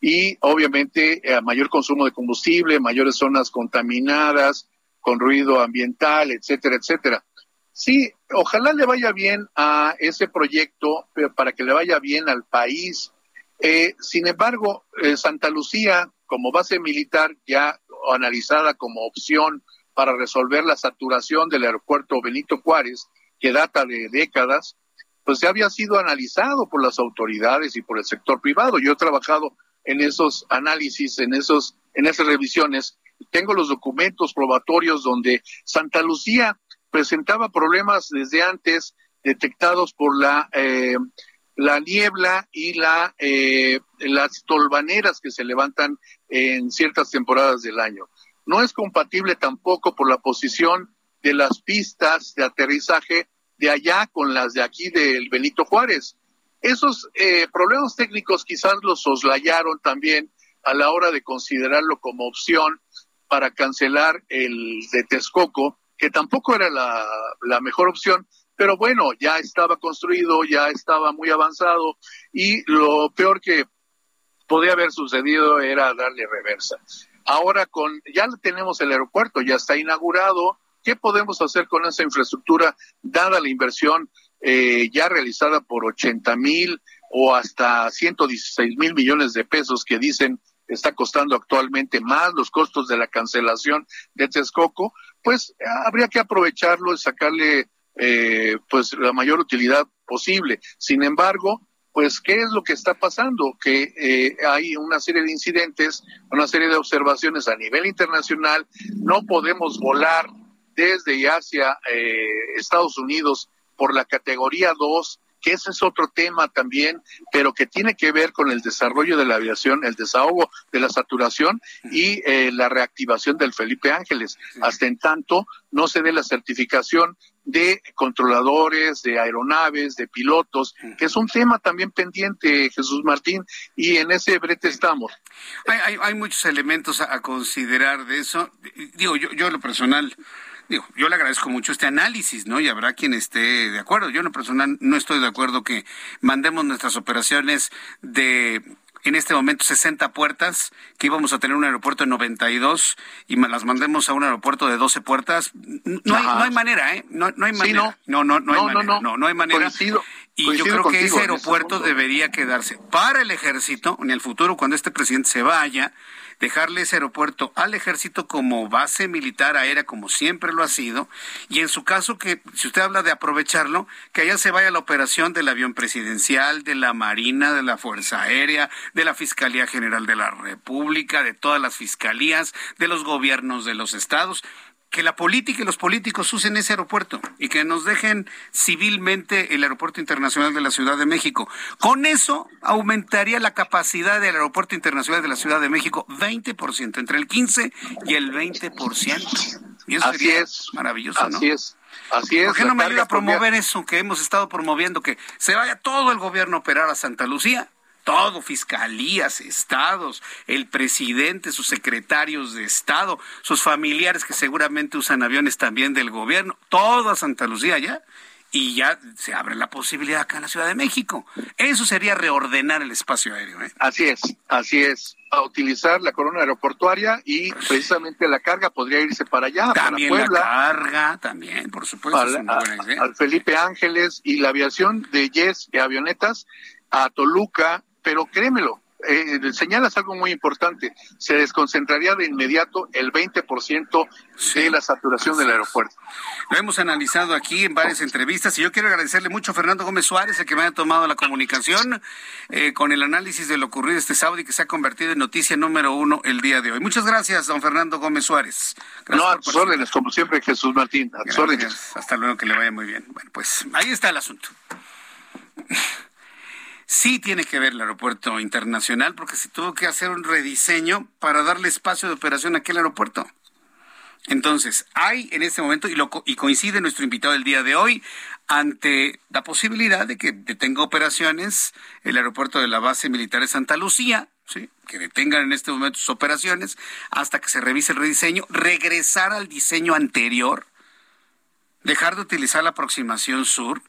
y obviamente eh, mayor consumo de combustible, mayores zonas contaminadas, con ruido ambiental, etcétera, etcétera. Sí, ojalá le vaya bien a ese proyecto, para que le vaya bien al país. Eh, sin embargo, eh, Santa Lucía, como base militar ya analizada como opción para resolver la saturación del aeropuerto Benito Juárez, que data de décadas, pues ya había sido analizado por las autoridades y por el sector privado. Yo he trabajado en esos análisis, en esos, en esas revisiones. Tengo los documentos probatorios donde Santa Lucía presentaba problemas desde antes detectados por la eh, la niebla y la eh, las tolvaneras que se levantan en ciertas temporadas del año. No es compatible tampoco por la posición de las pistas de aterrizaje de allá con las de aquí del Benito Juárez. Esos eh, problemas técnicos quizás los soslayaron también a la hora de considerarlo como opción para cancelar el de Texcoco, que tampoco era la, la mejor opción, pero bueno, ya estaba construido, ya estaba muy avanzado y lo peor que podía haber sucedido era darle reversa. Ahora con ya tenemos el aeropuerto, ya está inaugurado, ¿qué podemos hacer con esa infraestructura dada la inversión eh, ya realizada por 80 mil o hasta 116 mil millones de pesos que dicen está costando actualmente más los costos de la cancelación de Texcoco, pues habría que aprovecharlo y sacarle eh, pues la mayor utilidad posible. Sin embargo, pues qué es lo que está pasando, que eh, hay una serie de incidentes, una serie de observaciones a nivel internacional, no podemos volar desde y hacia Estados Unidos por la categoría 2, que ese es otro tema también, pero que tiene que ver con el desarrollo de la aviación, el desahogo de la saturación y eh, la reactivación del Felipe Ángeles. Hasta en tanto no se dé la certificación de controladores, de aeronaves, de pilotos, que es un tema también pendiente, Jesús Martín, y en ese brete estamos. Hay, muchos elementos a, considerar de eso. Digo, yo, yo lo personal Digo, yo le agradezco mucho este análisis, ¿no? Y habrá quien esté de acuerdo. Yo en lo personal no estoy de acuerdo que mandemos nuestras operaciones de en este momento 60 puertas, que íbamos a tener un aeropuerto de 92 y las mandemos a un aeropuerto de 12 puertas. No, hay, no hay, manera, ¿eh? No, no hay manera. no. no, no, hay manera. No, no, hay manera. Y yo creo que ese aeropuerto debería quedarse para el ejército en el futuro, cuando este presidente se vaya dejarle ese aeropuerto al ejército como base militar aérea, como siempre lo ha sido, y en su caso que, si usted habla de aprovecharlo, que allá se vaya la operación del avión presidencial, de la Marina, de la Fuerza Aérea, de la Fiscalía General de la República, de todas las fiscalías, de los gobiernos de los estados que la política y los políticos usen ese aeropuerto y que nos dejen civilmente el aeropuerto internacional de la Ciudad de México. Con eso aumentaría la capacidad del aeropuerto internacional de la Ciudad de México 20%, entre el 15 y el 20%. Y eso Así sería es. maravilloso, Así es. Así es. ¿Por qué no me ayuda a promover eso que hemos estado promoviendo, que se vaya todo el gobierno a operar a Santa Lucía? Todo, fiscalías, estados, el presidente, sus secretarios de estado, sus familiares que seguramente usan aviones también del gobierno, todo a Santa Lucía ya, y ya se abre la posibilidad acá en la Ciudad de México. Eso sería reordenar el espacio aéreo. ¿eh? Así es, así es. A utilizar la corona aeroportuaria y precisamente la carga podría irse para allá, también para Puebla. la carga, también, por supuesto. Al, es una buena idea. al Felipe Ángeles y la aviación de Yes y avionetas a Toluca, pero créemelo, eh, señalas algo muy importante, se desconcentraría de inmediato el 20% de la saturación del aeropuerto. Lo hemos analizado aquí en varias entrevistas y yo quiero agradecerle mucho a Fernando Gómez Suárez, el que me haya tomado la comunicación eh, con el análisis de lo ocurrido este sábado y que se ha convertido en noticia número uno el día de hoy. Muchas gracias, don Fernando Gómez Suárez. Gracias no, a tus órdenes, como siempre, Jesús Martín, a tus órdenes. Hasta luego, que le vaya muy bien. Bueno, pues ahí está el asunto. Sí tiene que ver el aeropuerto internacional porque se tuvo que hacer un rediseño para darle espacio de operación a aquel aeropuerto. Entonces, hay en este momento, y, lo, y coincide nuestro invitado del día de hoy, ante la posibilidad de que detenga operaciones el aeropuerto de la base militar de Santa Lucía, ¿sí? que detengan en este momento sus operaciones hasta que se revise el rediseño, regresar al diseño anterior, dejar de utilizar la aproximación sur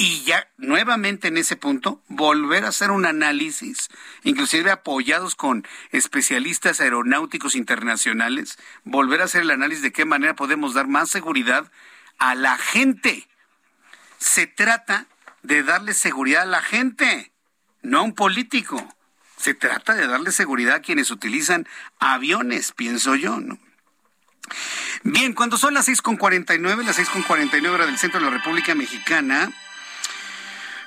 y ya nuevamente en ese punto volver a hacer un análisis, inclusive apoyados con especialistas aeronáuticos internacionales, volver a hacer el análisis de qué manera podemos dar más seguridad a la gente. Se trata de darle seguridad a la gente, no a un político. Se trata de darle seguridad a quienes utilizan aviones, pienso yo, ¿no? Bien, cuando son las 6.49, las 6.49 hora del centro de la República Mexicana.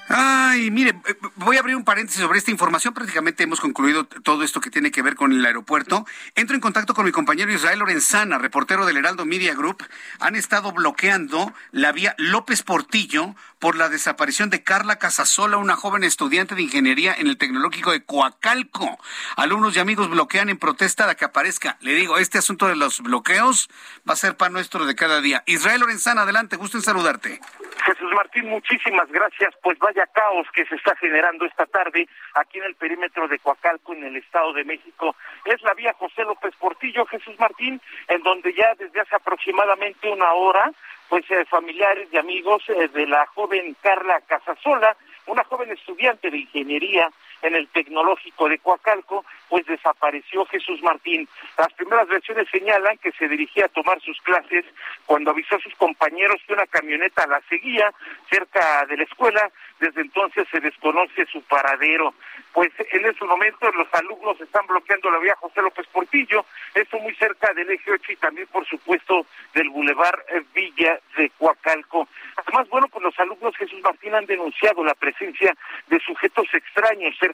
Ay, mire, eh, voy a abrir un paréntesis sobre esta información. Prácticamente hemos concluido todo esto que tiene que ver con el aeropuerto. Entro en contacto con mi compañero Israel Lorenzana, reportero del Heraldo Media Group. Han estado bloqueando la vía López Portillo por la desaparición de Carla Casasola, una joven estudiante de ingeniería en el Tecnológico de Coacalco. Alumnos y amigos bloquean en protesta de que aparezca. Le digo, este asunto de los bloqueos va a ser pan nuestro de cada día. Israel Lorenzana, adelante, gusto en saludarte. Jesús Martín, muchísimas gracias. Pues vaya caos que se está generando esta tarde aquí en el perímetro de Coacalco, en el Estado de México. Es la vía José López Portillo, Jesús Martín, en donde ya desde hace aproximadamente una hora, pues eh, familiares y amigos eh, de la joven Carla Casasola, una joven estudiante de ingeniería en el tecnológico de Coacalco, pues desapareció Jesús Martín. Las primeras versiones señalan que se dirigía a tomar sus clases cuando avisó a sus compañeros que una camioneta la seguía cerca de la escuela. Desde entonces se desconoce su paradero. Pues en estos momentos los alumnos están bloqueando la vía José López Portillo, esto muy cerca del eje 8 y también, por supuesto, del Boulevard Villa de Coacalco. Además, bueno, pues los alumnos Jesús Martín han denunciado la presencia de sujetos extraños cerca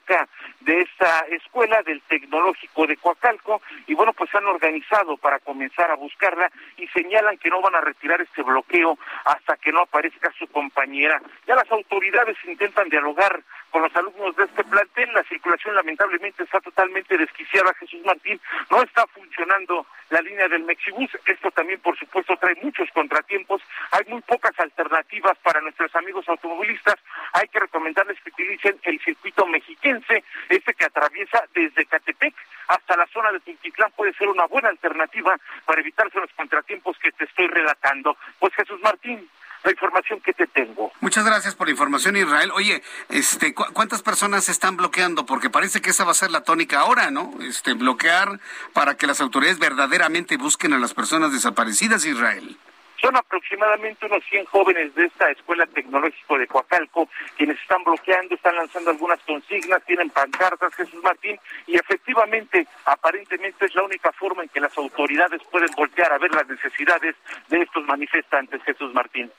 de esta escuela del Tecnológico de Coacalco y bueno, pues han organizado para comenzar a buscarla y señalan que no van a retirar este bloqueo hasta que no aparezca su compañera. Ya las autoridades intentan dialogar con los alumnos de este plantel, la circulación lamentablemente está totalmente desquiciada, Jesús Martín, no está funcionando la línea del Mexibus, esto también por supuesto trae muchos contratiempos, hay muy pocas alternativas para nuestros amigos automovilistas, hay que recomendarles que utilicen el circuito mexiquense, este que atraviesa desde Catepec hasta la zona de Tintitlán puede ser una buena alternativa para evitarse los contratiempos que te estoy relatando. Pues Jesús Martín, la información que te tengo. Muchas gracias por la información, Israel. Oye, este, ¿cu- ¿cuántas personas están bloqueando? Porque parece que esa va a ser la tónica ahora, ¿no? Este, bloquear para que las autoridades verdaderamente busquen a las personas desaparecidas, Israel. Son aproximadamente unos 100 jóvenes de esta escuela tecnológico de Coacalco quienes están bloqueando, están lanzando algunas consignas, tienen pancartas, Jesús Martín, y efectivamente, aparentemente es la única forma en que las autoridades pueden voltear a ver las necesidades de estos manifestantes, Jesús Martín.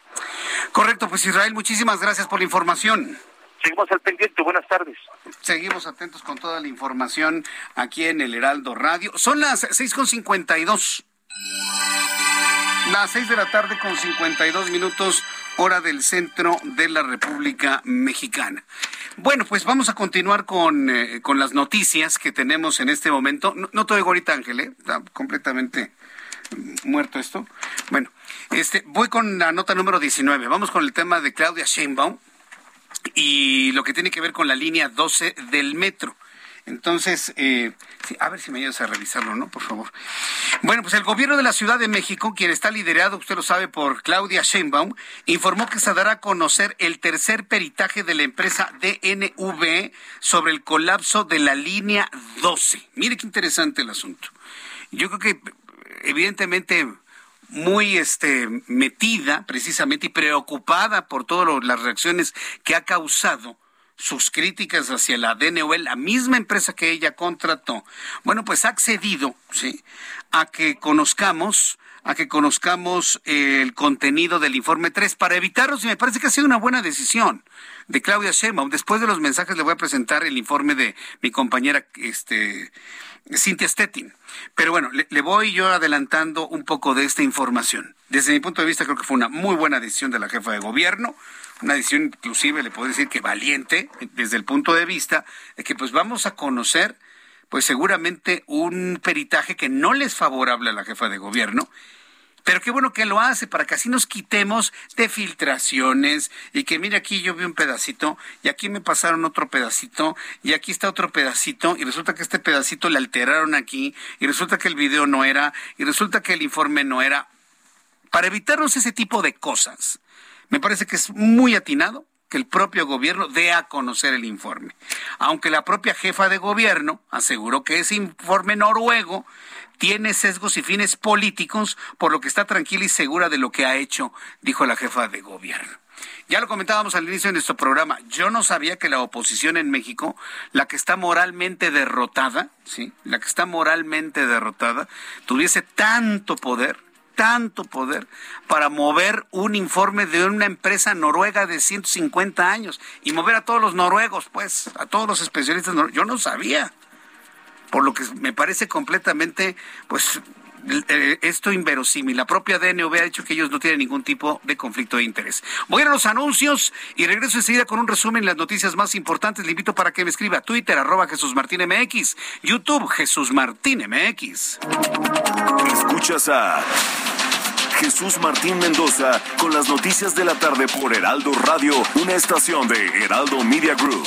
Correcto, pues Israel, muchísimas gracias por la información. Seguimos al pendiente, buenas tardes. Seguimos atentos con toda la información aquí en el Heraldo Radio. Son las 6.52. Las 6 de la tarde con 52 minutos, hora del centro de la República Mexicana. Bueno, pues vamos a continuar con, eh, con las noticias que tenemos en este momento. No, no te oigo ahorita, Ángel, ¿eh? está completamente muerto esto. Bueno, este, voy con la nota número 19. Vamos con el tema de Claudia Sheinbaum y lo que tiene que ver con la línea 12 del metro. Entonces, eh, a ver si me ayudas a revisarlo, ¿no? Por favor. Bueno, pues el gobierno de la Ciudad de México, quien está liderado, usted lo sabe, por Claudia Sheinbaum, informó que se dará a conocer el tercer peritaje de la empresa DNV sobre el colapso de la línea 12. Mire qué interesante el asunto. Yo creo que evidentemente muy este metida precisamente y preocupada por todas las reacciones que ha causado sus críticas hacia la DNO, la misma empresa que ella contrató, bueno, pues ha accedido, ¿sí? a que conozcamos a que conozcamos el contenido del informe 3 para evitarlos y me parece que ha sido una buena decisión de Claudia Sheinbaum. Después de los mensajes le voy a presentar el informe de mi compañera este Cintia Stettin. Pero bueno, le, voy yo adelantando un poco de esta información. Desde mi punto de vista creo que fue una muy buena decisión de la jefa de gobierno una decisión inclusive le puedo decir que valiente desde el punto de vista de que pues vamos a conocer pues seguramente un peritaje que no le es favorable a la jefa de gobierno pero qué bueno que lo hace para que así nos quitemos de filtraciones y que mire aquí yo vi un pedacito y aquí me pasaron otro pedacito y aquí está otro pedacito y resulta que este pedacito le alteraron aquí y resulta que el video no era y resulta que el informe no era. Para evitarnos ese tipo de cosas, me parece que es muy atinado que el propio gobierno dé a conocer el informe. Aunque la propia jefa de gobierno aseguró que ese informe noruego tiene sesgos y fines políticos, por lo que está tranquila y segura de lo que ha hecho, dijo la jefa de gobierno. Ya lo comentábamos al inicio de nuestro programa. Yo no sabía que la oposición en México, la que está moralmente derrotada, ¿sí? La que está moralmente derrotada, tuviese tanto poder tanto poder para mover un informe de una empresa noruega de 150 años y mover a todos los noruegos, pues, a todos los especialistas. Yo no sabía, por lo que me parece completamente, pues, eh, esto inverosímil. La propia DNV ha dicho que ellos no tienen ningún tipo de conflicto de interés. Voy a los anuncios y regreso enseguida con un resumen de las noticias más importantes. Le invito para que me escriba a Twitter, arroba Jesús Martín MX, YouTube, Jesús Martín MX. Escuchas a Jesús Martín Mendoza con las noticias de la tarde por Heraldo Radio, una estación de Heraldo Media Group.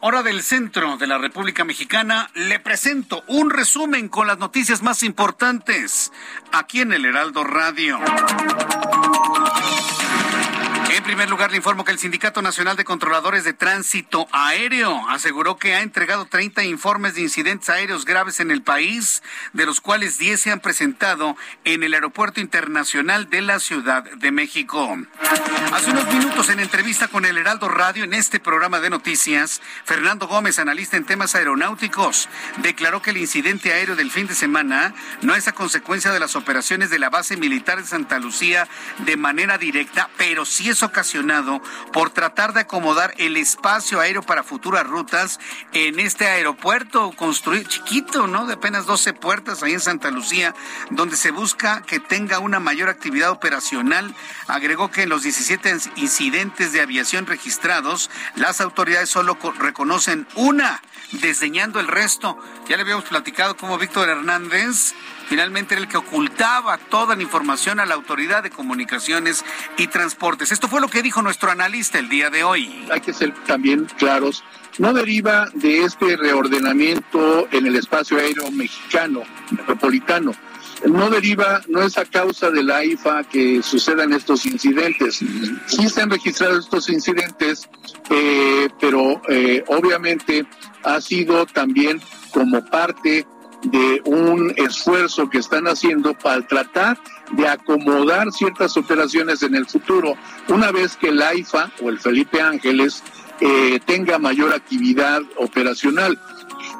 Hora del centro de la República Mexicana. Le presento un resumen con las noticias más importantes aquí en el Heraldo Radio. Primer lugar, le informo que el Sindicato Nacional de Controladores de Tránsito Aéreo aseguró que ha entregado 30 informes de incidentes aéreos graves en el país, de los cuales 10 se han presentado en el Aeropuerto Internacional de la Ciudad de México. Hace unos minutos, en entrevista con el Heraldo Radio, en este programa de noticias, Fernando Gómez, analista en temas aeronáuticos, declaró que el incidente aéreo del fin de semana no es a consecuencia de las operaciones de la base militar de Santa Lucía de manera directa, pero sí es por tratar de acomodar el espacio aéreo para futuras rutas en este aeropuerto construido chiquito, ¿no? De apenas 12 puertas ahí en Santa Lucía, donde se busca que tenga una mayor actividad operacional. Agregó que en los 17 incidentes de aviación registrados, las autoridades solo reconocen una, desdeñando el resto. Ya le habíamos platicado cómo Víctor Hernández finalmente era el que ocultaba toda la información a la Autoridad de Comunicaciones y Transportes. Esto fue lo que dijo nuestro analista el día de hoy. Hay que ser también claros, no deriva de este reordenamiento en el espacio aéreo mexicano, metropolitano. No deriva, no es a causa de la IFA que sucedan estos incidentes. Sí se han registrado estos incidentes, eh, pero eh, obviamente ha sido también como parte de un esfuerzo que están haciendo para tratar de acomodar ciertas operaciones en el futuro, una vez que el AIFA o el Felipe Ángeles eh, tenga mayor actividad operacional.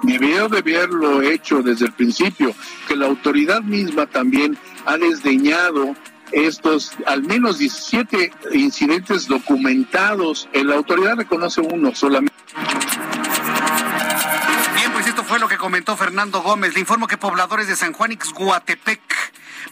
Debió de haberlo hecho desde el principio, que la autoridad misma también ha desdeñado estos al menos 17 incidentes documentados. La autoridad reconoce uno solamente. Comentó Fernando Gómez. Le informo que pobladores de San Juan Ixguatepec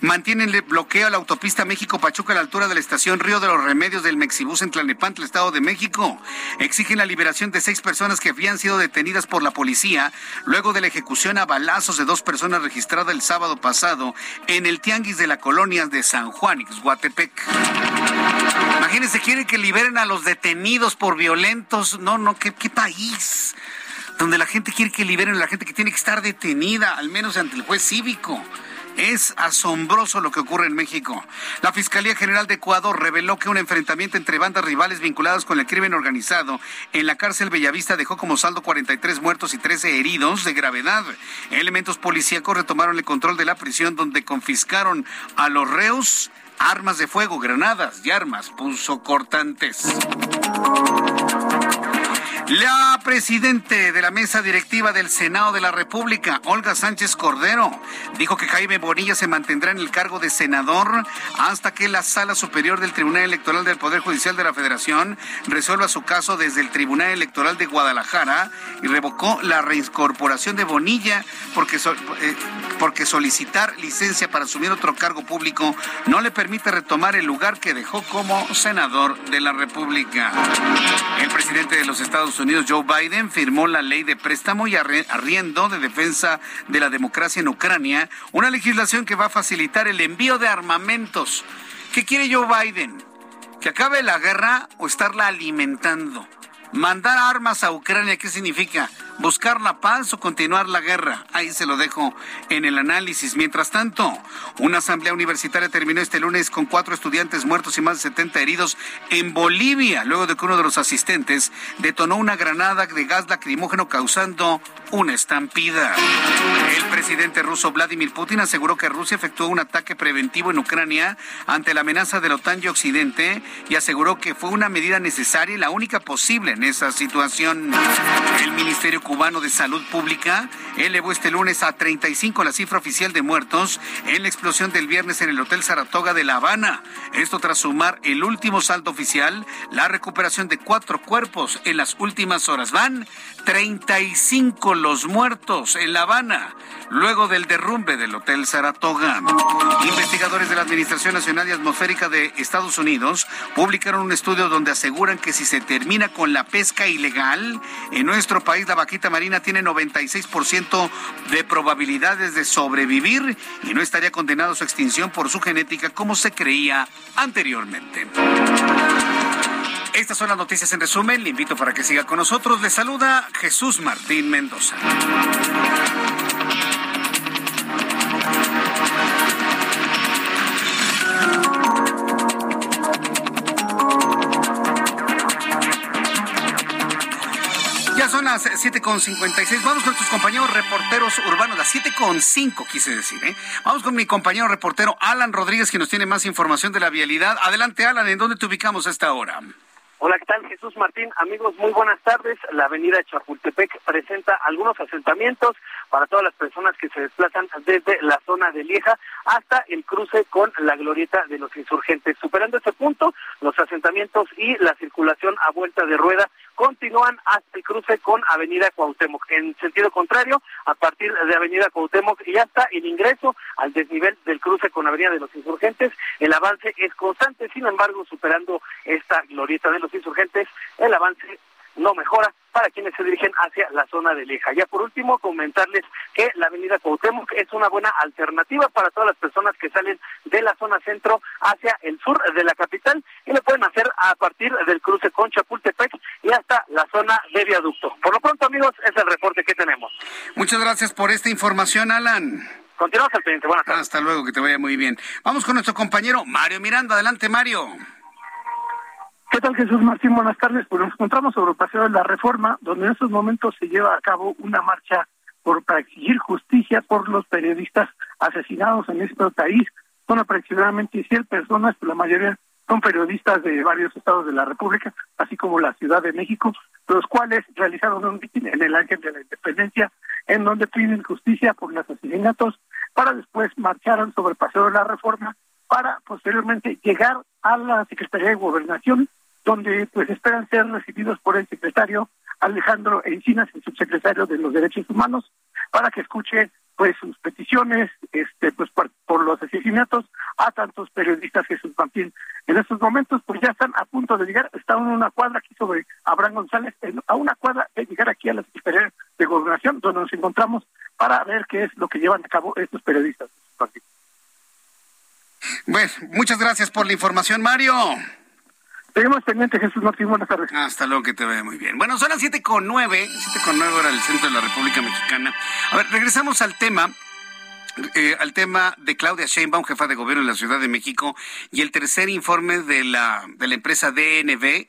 mantienen el bloqueo a la autopista México-Pachuca a la altura de la estación Río de los Remedios del Mexibús en Tlanepantla, Estado de México. Exigen la liberación de seis personas que habían sido detenidas por la policía luego de la ejecución a balazos de dos personas registrada el sábado pasado en el tianguis de la colonia de San Juan, Ixguatepec. Imagínense, quieren que liberen a los detenidos por violentos. No, no, ¿qué, qué país? Donde la gente quiere que liberen a la gente que tiene que estar detenida, al menos ante el juez cívico. Es asombroso lo que ocurre en México. La Fiscalía General de Ecuador reveló que un enfrentamiento entre bandas rivales vinculadas con el crimen organizado en la cárcel Bellavista dejó como saldo 43 muertos y 13 heridos de gravedad. Elementos policíacos retomaron el control de la prisión donde confiscaron a los reos armas de fuego, granadas y armas punzocortantes. La presidente de la mesa directiva del Senado de la República, Olga Sánchez Cordero, dijo que Jaime Bonilla se mantendrá en el cargo de senador hasta que la Sala Superior del Tribunal Electoral del Poder Judicial de la Federación resuelva su caso desde el Tribunal Electoral de Guadalajara y revocó la reincorporación de Bonilla porque, eh, porque solicitar licencia para asumir otro cargo público no le permite retomar el lugar que dejó como senador de la República. El presidente de los Estados Unidos, Joe Biden, firmó la ley de préstamo y arriendo de defensa de la democracia en Ucrania, una legislación que va a facilitar el envío de armamentos. ¿Qué quiere Joe Biden? ¿Que acabe la guerra o estarla alimentando? Mandar armas a Ucrania, ¿qué significa? Buscar la paz o continuar la guerra. Ahí se lo dejo en el análisis. Mientras tanto, una asamblea universitaria terminó este lunes con cuatro estudiantes muertos y más de 70 heridos en Bolivia, luego de que uno de los asistentes detonó una granada de gas lacrimógeno causando una estampida. El presidente ruso Vladimir Putin aseguró que Rusia efectuó un ataque preventivo en Ucrania ante la amenaza de la OTAN y Occidente y aseguró que fue una medida necesaria y la única posible en esa situación. El Ministerio Cubano de Salud Pública elevó este lunes a 35 la cifra oficial de muertos en la explosión del viernes en el Hotel Saratoga de La Habana. Esto tras sumar el último saldo oficial, la recuperación de cuatro cuerpos en las últimas horas. Van 35 los muertos en La Habana luego del derrumbe del Hotel Saratoga. Investigadores de la Administración Nacional y Atmosférica de Estados Unidos publicaron un estudio donde aseguran que si se termina con la pesca ilegal, en nuestro país la vaquita marina tiene 96% de probabilidades de sobrevivir y no estaría condenado a su extinción por su genética como se creía anteriormente. Estas son las noticias en resumen. Le invito para que siga con nosotros. Le saluda Jesús Martín Mendoza. Ya son las 7.56. Vamos con nuestros compañeros reporteros urbanos. Las 7.5 quise decir. ¿eh? Vamos con mi compañero reportero Alan Rodríguez, que nos tiene más información de la vialidad. Adelante, Alan. ¿En dónde te ubicamos a esta hora? Hola, ¿qué tal? Jesús Martín. Amigos, muy buenas tardes. La avenida Chapultepec presenta algunos asentamientos para todas las personas que se desplazan desde la zona de Lieja hasta el cruce con la glorieta de los insurgentes. Superando este punto, los asentamientos y la circulación a vuelta de rueda continúan hasta el cruce con Avenida Cuauhtémoc. En sentido contrario, a partir de Avenida Cuauhtémoc y hasta el ingreso al desnivel del cruce con Avenida de los Insurgentes, el avance es constante. Sin embargo, superando esta glorieta de los insurgentes, el avance no mejora para quienes se dirigen hacia la zona de Leja. Ya por último, comentarles que la avenida Cuauhtémoc es una buena alternativa para todas las personas que salen de la zona centro hacia el sur de la capital y lo pueden hacer a partir del cruce con Chapultepec y hasta la zona de viaducto. Por lo pronto, amigos, es el reporte que tenemos. Muchas gracias por esta información, Alan. Continuamos al pendiente. Buenas tardes. Hasta luego, que te vaya muy bien. Vamos con nuestro compañero Mario Miranda. Adelante, Mario. ¿Qué tal Jesús Martín? Buenas tardes. Pues nos encontramos sobre el Paseo de la Reforma, donde en estos momentos se lleva a cabo una marcha por, para exigir justicia por los periodistas asesinados en este país. Son aproximadamente 100 personas, la mayoría son periodistas de varios estados de la República, así como la Ciudad de México, los cuales realizaron un mitin en el Ángel de la Independencia, en donde piden justicia por los asesinatos, para después marcharon sobre el Paseo de la Reforma, para posteriormente llegar a la Secretaría de Gobernación, donde pues esperan ser recibidos por el secretario Alejandro Encinas, el subsecretario de los Derechos Humanos, para que escuche pues sus peticiones este pues por, los asesinatos a tantos periodistas Jesús Martín. En estos momentos pues ya están a punto de llegar, están en una cuadra aquí sobre Abraham González, a una cuadra de llegar aquí a la Secretaría de Gobernación, donde nos encontramos para ver qué es lo que llevan a cabo estos periodistas. Bueno, muchas gracias por la información, Mario. Seguimos pendientes, Jesús Martín. Buenas tardes. Hasta luego, que te vea muy bien. Bueno, son las siete con nueve, siete con nueve hora del centro de la República Mexicana. A ver, regresamos al tema. Eh, al tema de Claudia Sheinbaum, jefa de gobierno de la Ciudad de México, y el tercer informe de la, de la empresa DNB,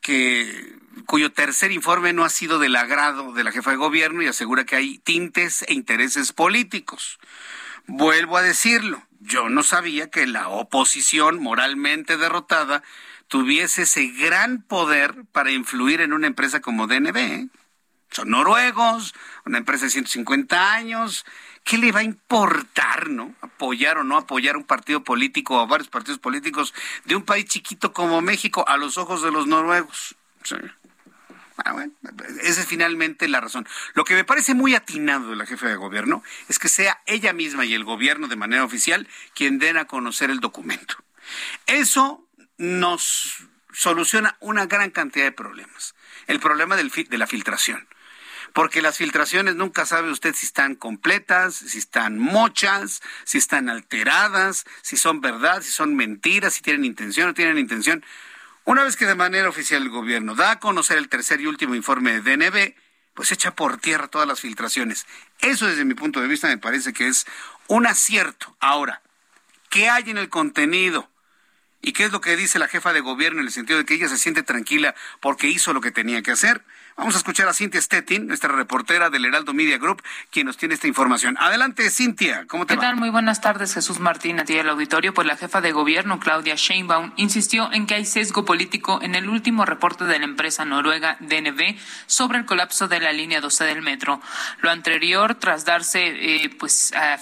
que, cuyo tercer informe no ha sido del agrado de la jefa de gobierno y asegura que hay tintes e intereses políticos. Vuelvo a decirlo, yo no sabía que la oposición moralmente derrotada tuviese ese gran poder para influir en una empresa como DNB. ¿eh? Son noruegos, una empresa de 150 años. ¿Qué le va a importar, no? Apoyar o no apoyar un partido político o varios partidos políticos de un país chiquito como México a los ojos de los noruegos. Ah, esa es finalmente la razón. Lo que me parece muy atinado de la jefa de gobierno es que sea ella misma y el gobierno de manera oficial quien den a conocer el documento. Eso nos soluciona una gran cantidad de problemas. El problema del, de la filtración. Porque las filtraciones nunca sabe usted si están completas, si están mochas, si están alteradas, si son verdad, si son mentiras, si tienen intención o tienen intención. Una vez que de manera oficial el gobierno da a conocer el tercer y último informe de DNB, pues echa por tierra todas las filtraciones. Eso desde mi punto de vista me parece que es un acierto. Ahora, ¿qué hay en el contenido? ¿Y qué es lo que dice la jefa de gobierno en el sentido de que ella se siente tranquila porque hizo lo que tenía que hacer? Vamos a escuchar a Cintia Stettin, nuestra reportera del Heraldo Media Group, quien nos tiene esta información. Adelante, Cintia, ¿cómo te ¿Qué tal? Muy buenas tardes, Jesús Martín, a ti del auditorio. Pues la jefa de gobierno, Claudia Sheinbaum, insistió en que hay sesgo político en el último reporte de la empresa noruega DNV sobre el colapso de la línea 12 del metro. Lo anterior tras darse eh, pues a,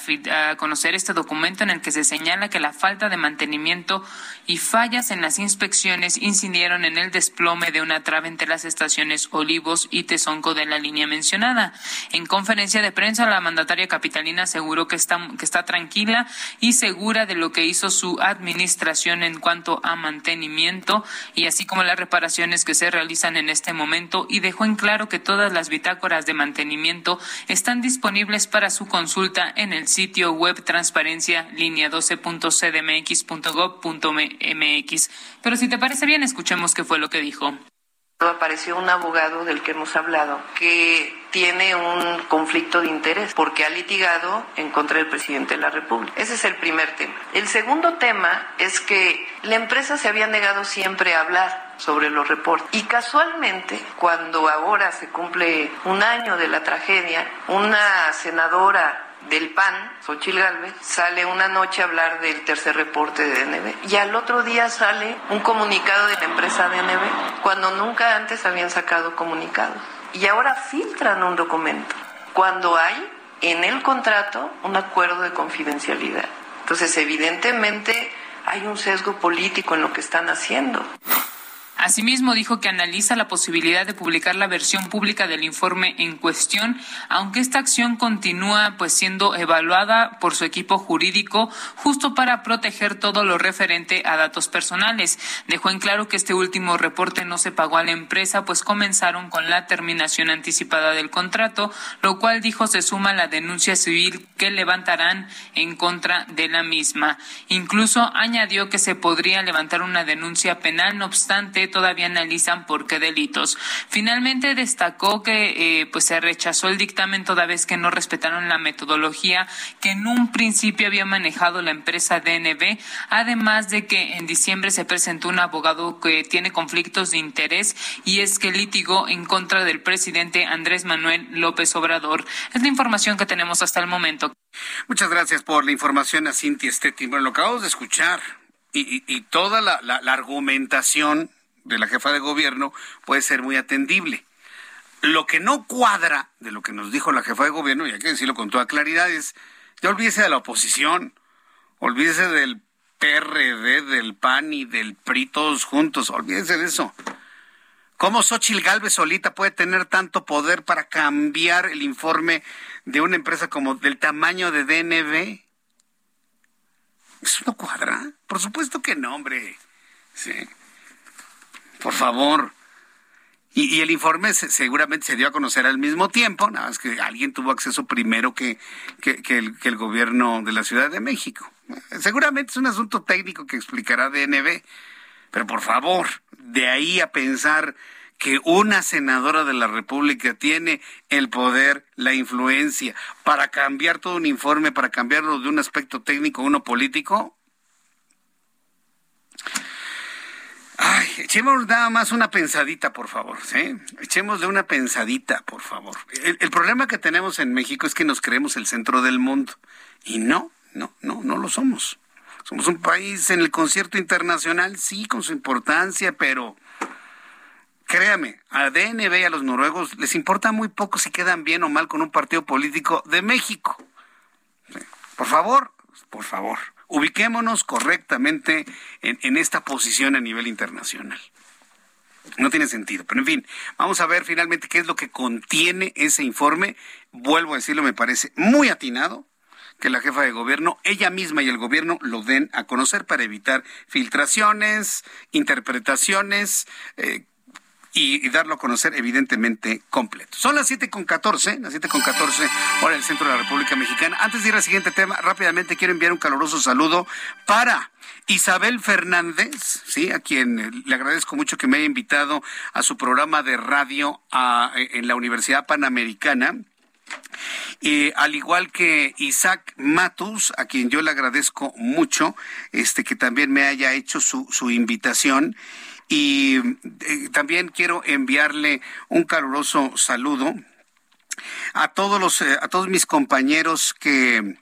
a conocer este documento en el que se señala que la falta de mantenimiento y fallas en las inspecciones incidieron en el desplome de una trave entre las estaciones Olivos y Tezonco de la línea mencionada. En conferencia de prensa, la mandataria capitalina aseguró que está, que está tranquila y segura de lo que hizo su administración en cuanto a mantenimiento y así como las reparaciones que se realizan en este momento y dejó en claro que todas las bitácoras de mantenimiento están disponibles para su consulta en el sitio web transparencia línea 12.cdmx.gov.mx MX. Pero si te parece bien, escuchemos qué fue lo que dijo. Apareció un abogado del que hemos hablado que tiene un conflicto de interés porque ha litigado en contra del presidente de la República. Ese es el primer tema. El segundo tema es que la empresa se había negado siempre a hablar sobre los reportes. Y casualmente, cuando ahora se cumple un año de la tragedia, una senadora del PAN, Xochil Gálvez, sale una noche a hablar del tercer reporte de DNB. Y al otro día sale un comunicado de la empresa DNB, cuando nunca antes habían sacado comunicados. Y ahora filtran un documento, cuando hay en el contrato un acuerdo de confidencialidad. Entonces, evidentemente, hay un sesgo político en lo que están haciendo. Asimismo, dijo que analiza la posibilidad de publicar la versión pública del informe en cuestión, aunque esta acción continúa pues siendo evaluada por su equipo jurídico justo para proteger todo lo referente a datos personales. Dejó en claro que este último reporte no se pagó a la empresa, pues comenzaron con la terminación anticipada del contrato, lo cual dijo se suma a la denuncia civil que levantarán en contra de la misma. Incluso añadió que se podría levantar una denuncia penal, no obstante, todavía analizan por qué delitos. Finalmente destacó que eh, pues se rechazó el dictamen toda vez que no respetaron la metodología que en un principio había manejado la empresa DNB, además de que en diciembre se presentó un abogado que tiene conflictos de interés y es que litigó en contra del presidente Andrés Manuel López Obrador. Es la información que tenemos hasta el momento. Muchas gracias por la información a Cintia Stettin. Bueno, lo acabamos de escuchar y, toda la, argumentación de la jefa de gobierno puede ser muy atendible. Lo que no cuadra de lo que nos dijo la jefa de gobierno, y hay que decirlo con toda claridad, es, ya olvídese de la oposición, olvídese del PRD, del PAN y del PRI todos juntos, olvídese de eso. ¿Cómo Xochitl Galvez solita puede tener tanto poder para cambiar el informe de una empresa como del tamaño de DNB? ¿Eso no cuadra? Por supuesto que no, hombre. Sí. Por favor. Y, el informe seguramente se dio a conocer al mismo tiempo, nada más que alguien tuvo acceso primero que, el, que el gobierno de la Ciudad de México. Seguramente es un asunto técnico que explicará DNB, pero por favor, de ahí a pensar que una senadora de la República tiene el poder, la influencia para cambiar todo un informe, para cambiarlo de un aspecto técnico a uno político. Ay, echemos nada más una pensadita, por favor, ¿sí? Echémosle una pensadita, por favor. El, el, problema que tenemos en México es que nos creemos el centro del mundo. Y no, no, no, no lo somos. Somos un país en el concierto internacional, sí, con su importancia, pero créame, a DNB y a los noruegos les importa muy poco si quedan bien o mal con un partido político de México. Por favor, por favor, ubiquémonos correctamente en, en esta posición a nivel internacional. No tiene sentido. Pero en fin, vamos a ver finalmente qué es lo que contiene ese informe. Vuelvo a decirlo, me parece muy atinado que la jefa de gobierno, ella misma y el gobierno lo den a conocer para evitar filtraciones, interpretaciones, eh, y, darlo a conocer evidentemente completo. Son las siete con catorce, las siete con catorce, hora del centro de la República Mexicana. Antes de ir al siguiente tema, rápidamente quiero enviar un caluroso saludo para Isabel Fernández, sí, a quien le agradezco mucho que me haya invitado a su programa de radio en la Universidad Panamericana. Y al igual que Isaac Matus, a quien yo le agradezco mucho, este que también me haya hecho su, su invitación. Y eh, también quiero enviarle un caluroso saludo a todos los eh, a todos mis compañeros que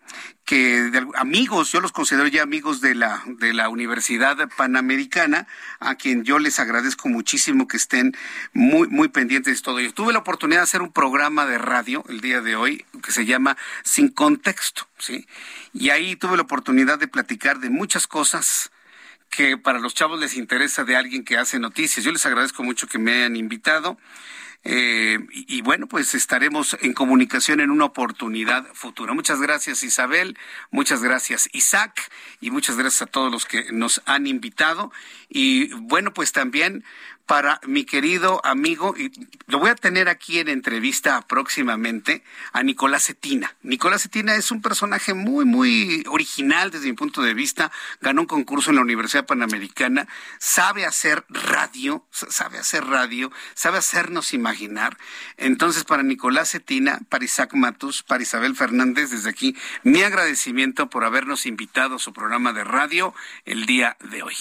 que amigos, yo los considero ya amigos de la de la Universidad Panamericana, a quien yo les agradezco muchísimo que estén muy muy pendientes de todo ello. Tuve la oportunidad de hacer un programa de radio el día de hoy que se llama Sin contexto, ¿sí? Y ahí tuve la oportunidad de platicar de muchas cosas que para los chavos les interesa de alguien que hace noticias. Yo les agradezco mucho que me hayan invitado. Eh, y, bueno, pues estaremos en comunicación en una oportunidad futura. Muchas gracias Isabel, muchas gracias Isaac y muchas gracias a todos los que nos han invitado. Y bueno, pues también para mi querido amigo, y lo voy a tener aquí en entrevista próximamente, a Nicolás Cetina. Nicolás Cetina es un personaje muy, muy original desde mi punto de vista. Ganó un concurso en la Universidad Panamericana, sabe hacer radio, sabe hacer radio, sabe hacernos imaginar. Entonces, para Nicolás Cetina, para Isaac Matus, para Isabel Fernández, desde aquí, mi agradecimiento por habernos invitado a su programa de radio el día de hoy.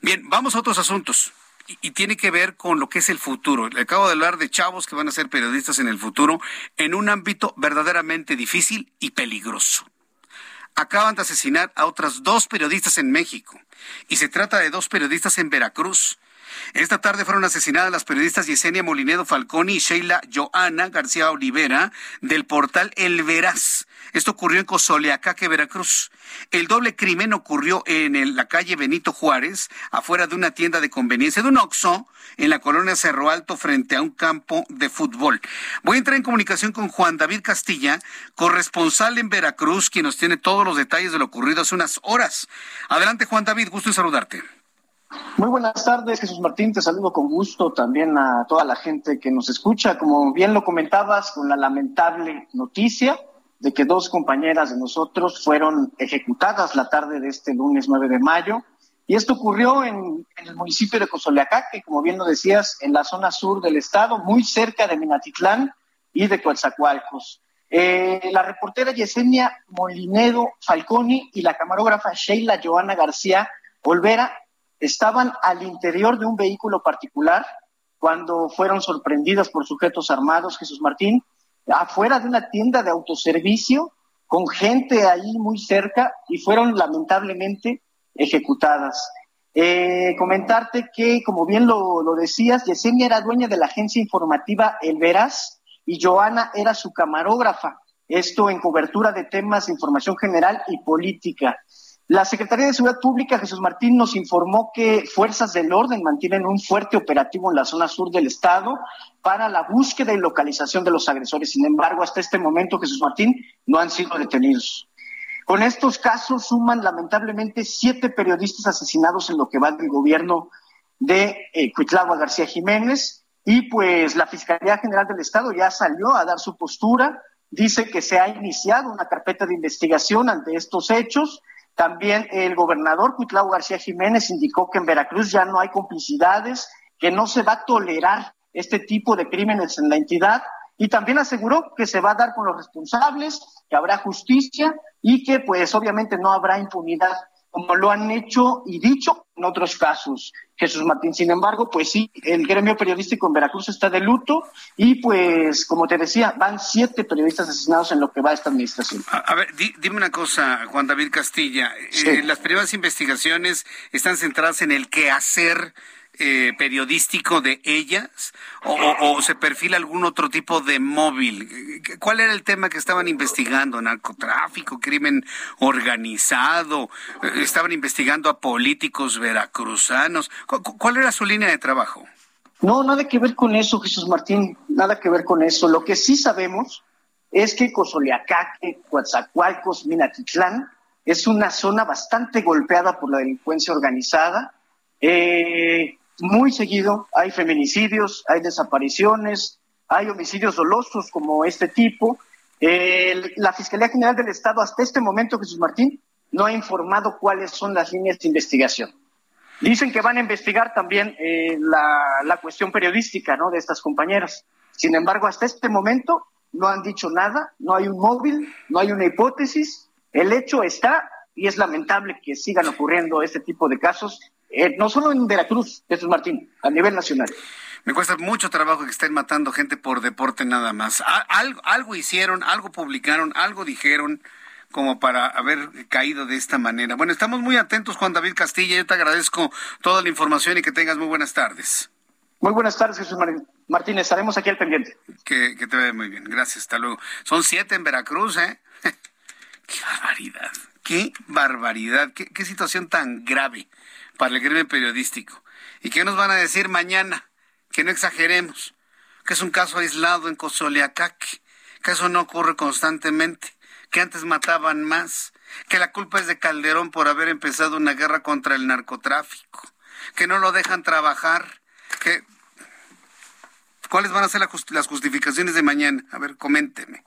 Bien, vamos a otros asuntos y, tiene que ver con lo que es el futuro. Le acabo de hablar de chavos que van a ser periodistas en el futuro en un ámbito verdaderamente difícil y peligroso. Acaban de asesinar a otras dos periodistas en México y se trata de dos periodistas en Veracruz. Esta tarde fueron asesinadas las periodistas Yesenia Molinedo Falconi y Sheila Joana García Olivera del portal El Veraz. Esto ocurrió en Cozoleacaque, Veracruz. El doble crimen ocurrió en la calle Benito Juárez, afuera de una tienda de conveniencia de un Oxxo, en la colonia Cerro Alto, frente a un campo de fútbol. Voy a entrar en comunicación con Juan David Castilla, corresponsal en Veracruz, quien nos tiene todos los detalles de lo ocurrido hace unas horas. Adelante, Juan David, gusto en saludarte. Muy buenas tardes, Jesús Martín. Te saludo con gusto también a toda la gente que nos escucha. Como bien lo comentabas, con la lamentable noticia de que dos compañeras de nosotros fueron ejecutadas la tarde de este lunes 9 de mayo Y esto ocurrió en, el municipio de Cozoleacaque, como bien lo decías, en la zona sur del estado, muy cerca de Minatitlán y de Coatzacoalcos. Eh, la reportera Yesenia Molinedo Falconi y la camarógrafa Sheila Joana García Olvera estaban al interior de un vehículo particular cuando fueron sorprendidas por sujetos armados, Jesús Martín, afuera de una tienda de autoservicio con gente ahí muy cerca y fueron lamentablemente ejecutadas. Eh, comentarte que, como bien lo, decías, Yesenia era dueña de la agencia informativa El Veraz y Joana era su camarógrafa. Esto en cobertura de temas de información general y política. La Secretaría de Seguridad Pública, Jesús Martín, nos informó que fuerzas del orden mantienen un fuerte operativo en la zona sur del estado para la búsqueda y localización de los agresores. Sin embargo, hasta este momento, Jesús Martín, no han sido detenidos. Con estos casos suman lamentablemente siete periodistas asesinados en lo que va del gobierno de eh, García Jiménez y pues la Fiscalía General del Estado ya salió a dar su postura, dice que se ha iniciado una carpeta de investigación ante estos hechos también el gobernador Cuitlao García Jiménez indicó que en Veracruz ya no hay complicidades, que no se va a tolerar este tipo de crímenes en la entidad y también aseguró que se va a dar con los responsables, que habrá justicia y que pues obviamente no habrá impunidad como lo han hecho y dicho en otros casos. Jesús Martín, sin embargo, pues sí, el gremio periodístico en Veracruz está de luto y pues, como te decía, van siete periodistas asesinados en lo que va esta administración. A, ver, dime una cosa, Juan David Castilla. Eh, las primeras investigaciones están centradas en el quehacer eh, periodístico de ellas o, se perfila algún otro tipo de móvil? ¿Cuál era el tema que estaban investigando? ¿Narcotráfico, crimen organizado? Eh, ¿Estaban investigando a políticos veracruzanos? ¿Cuál era su línea de trabajo? No, nada que ver con eso, Jesús Martín, nada que ver con eso. Lo que sí sabemos es que Cozoleacaque, Coatzacoalcos, Minatitlán es una zona bastante golpeada por la delincuencia organizada. Eh, muy seguido hay feminicidios, hay desapariciones, hay homicidios dolosos como este tipo. la Fiscalía General del Estado hasta este momento, Jesús Martín, no ha informado cuáles son las líneas de investigación. Dicen que van a investigar también eh, la, la, cuestión periodística ¿no? de estas compañeras. Sin embargo, hasta este momento no han dicho nada, no hay un móvil, no hay una hipótesis. El hecho está y es lamentable que sigan ocurriendo este tipo de casos eh, no solo en Veracruz, Jesús Martín, a nivel nacional. Me cuesta mucho trabajo que estén matando gente por deporte nada más. Algo, algo hicieron, algo publicaron, algo dijeron como para haber caído de esta manera. Bueno, estamos muy atentos, Juan David Castilla. Yo te agradezco toda la información y que tengas muy buenas tardes. Muy buenas tardes, Jesús Martín. Estaremos aquí al pendiente. Que, te vaya muy bien. Gracias. Hasta luego. Son siete en Veracruz, ¿eh? *laughs* qué barbaridad. Qué barbaridad. qué situación tan grave para el crimen periodístico. ¿Y qué nos van a decir mañana? Que no exageremos, que es un caso aislado en Cozoleacaque, que eso no ocurre constantemente, que antes mataban más, que la culpa es de Calderón por haber empezado una guerra contra el narcotráfico, que no lo dejan trabajar, que... ¿Cuáles van a ser las justificaciones de mañana? A ver, coménteme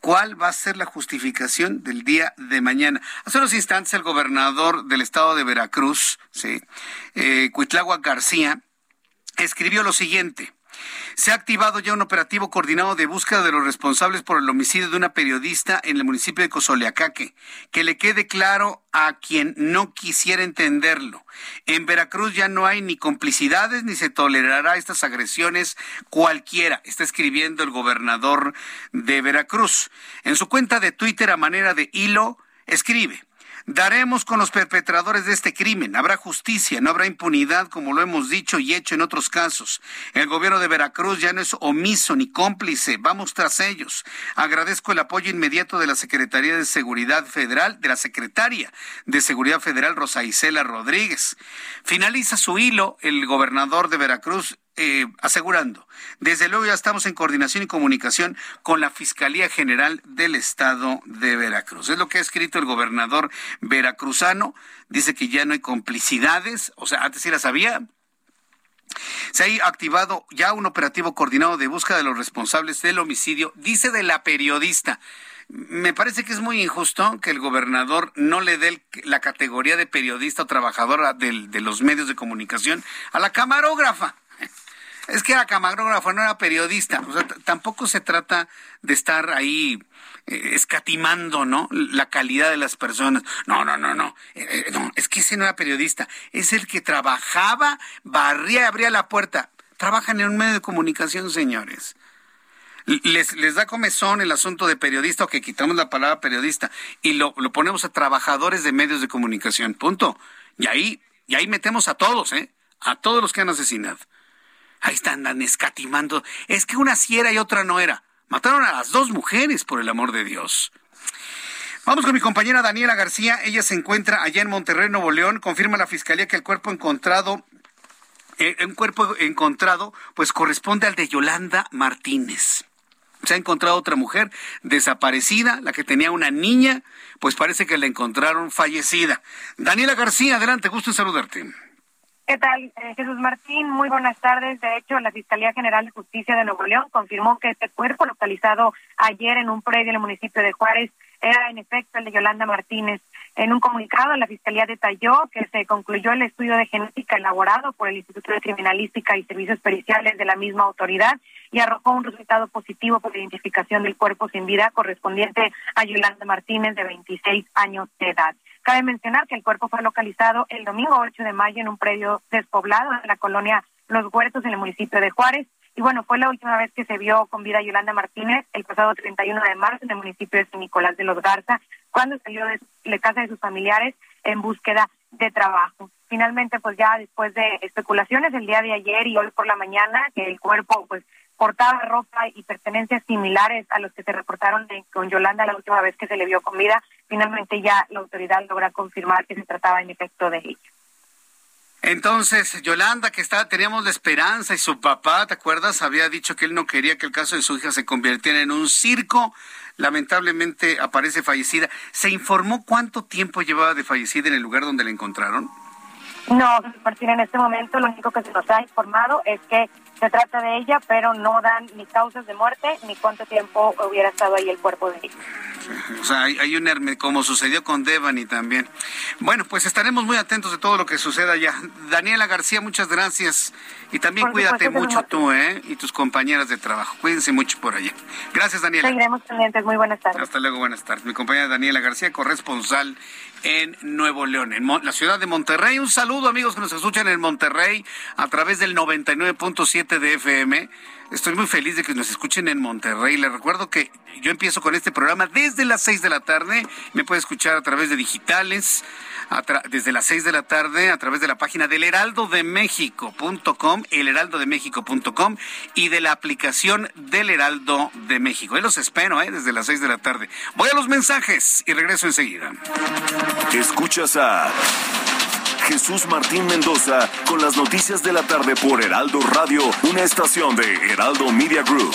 cuál va a ser la justificación del día de mañana. Hace unos instantes el gobernador del estado de Veracruz, sí, eh, García, escribió lo siguiente. Se ha activado ya un operativo coordinado de búsqueda de los responsables por el homicidio de una periodista en el municipio de Cozoleacaque. Que le quede claro a quien no quisiera entenderlo. En Veracruz ya no hay ni complicidades ni se tolerará estas agresiones cualquiera, está escribiendo el gobernador de Veracruz. En su cuenta de Twitter a manera de hilo, escribe. Daremos con los perpetradores de este crimen. Habrá justicia, no habrá impunidad, como lo hemos dicho y hecho en otros casos. El gobierno de Veracruz ya no es omiso ni cómplice. Vamos tras ellos. Agradezco el apoyo inmediato de la Secretaría de Seguridad Federal, de la Secretaria de Seguridad Federal, Rosa Isela Rodríguez. Finaliza su hilo el gobernador de Veracruz eh, asegurando, desde luego ya estamos en coordinación y comunicación con la Fiscalía General del Estado de Veracruz. Es lo que ha escrito el gobernador veracruzano. Dice que ya no hay complicidades, o sea, antes sí las había, Se ha activado ya un operativo coordinado de búsqueda de los responsables del homicidio, dice de la periodista. Me parece que es muy injusto que el gobernador no le dé la categoría de periodista o trabajadora de, de los medios de comunicación a la camarógrafa. Es que era camarógrafa, no era periodista. O sea, tampoco se trata de estar ahí eh, escatimando, ¿no? La calidad de las personas. No, no, no, no. Eh, eh, no, es que ese no era periodista. Es el que trabajaba, barría y abría la puerta. Trabajan en un medio de comunicación, señores. Les, les da comezón el asunto de periodista o que quitamos la palabra periodista y lo, lo ponemos a trabajadores de medios de comunicación. Punto. Y ahí, y ahí metemos a todos, ¿eh? A todos los que han asesinado. Ahí están, escatimando. Es que una sí era y otra no era. Mataron a las dos mujeres, por el amor de Dios. Vamos con mi compañera Daniela García. Ella se encuentra allá en Monterrey, Nuevo León. Confirma la fiscalía que el cuerpo encontrado, eh, un cuerpo encontrado, pues corresponde al de Yolanda Martínez. Se ha encontrado otra mujer desaparecida, la que tenía una niña, pues parece que la encontraron fallecida. Daniela García, adelante, gusto en saludarte. ¿Qué tal, eh, Jesús Martín? Muy buenas tardes. De hecho, la Fiscalía General de Justicia de Nuevo León confirmó que este cuerpo localizado ayer en un predio en el municipio de Juárez era en efecto el de Yolanda Martínez. En un comunicado, la Fiscalía detalló que se concluyó el estudio de genética elaborado por el Instituto de Criminalística y Servicios Periciales de la misma autoridad y arrojó un resultado positivo por la identificación del cuerpo sin vida correspondiente a Yolanda Martínez, de 26 años de edad. Cabe mencionar que el cuerpo fue localizado el domingo 8 de mayo en un predio despoblado en la colonia Los Huertos en el municipio de Juárez. Y bueno, fue la última vez que se vio con vida Yolanda Martínez el pasado 31 de marzo en el municipio de San Nicolás de los Garza, cuando salió de la casa de sus familiares en búsqueda de trabajo. Finalmente, pues ya después de especulaciones el día de ayer y hoy por la mañana, que el cuerpo pues portaba ropa y pertenencias similares a los que se reportaron con Yolanda la última vez que se le vio con vida, finalmente ya la autoridad logra confirmar que se trataba en efecto de ella. Entonces, Yolanda, que estaba, teníamos la esperanza y su papá, ¿te acuerdas? Había dicho que él no quería que el caso de su hija se convirtiera en un circo. Lamentablemente aparece fallecida. ¿Se informó cuánto tiempo llevaba de fallecida en el lugar donde la encontraron? No, Martín, en este momento lo único que se nos ha informado es que se trata de ella, pero no dan ni causas de muerte ni cuánto tiempo hubiera estado ahí el cuerpo de ella. O sea, hay, un herme, como sucedió con Devani también. Bueno, pues estaremos muy atentos de todo lo que suceda allá. Daniela García, muchas gracias. Y también cuídate mucho tú, ¿eh? Y tus compañeras de trabajo. Cuídense mucho por allá. Gracias, Daniela. Seguiremos pendientes. Muy buenas tardes. Hasta luego, buenas tardes. Mi compañera Daniela García, corresponsal en Nuevo León, en la ciudad de Monterrey. Un saludo, amigos que nos escuchan en Monterrey a través del 99.7 de FM. Estoy muy feliz de que nos escuchen en Monterrey. Les recuerdo que yo empiezo con este programa desde las 6 de la tarde. Me puede escuchar a través de digitales, desde las 6 de la tarde, a través de la página del heraldodemexico.com, elheraldodemexico.com y de la aplicación del Heraldo de México. Ahí los espero, ¿eh? desde las 6 de la tarde. Voy a los mensajes y regreso enseguida. Escuchas a Jesús Martín Mendoza con las noticias de la tarde por Heraldo Radio, una estación de Heraldo Media Group.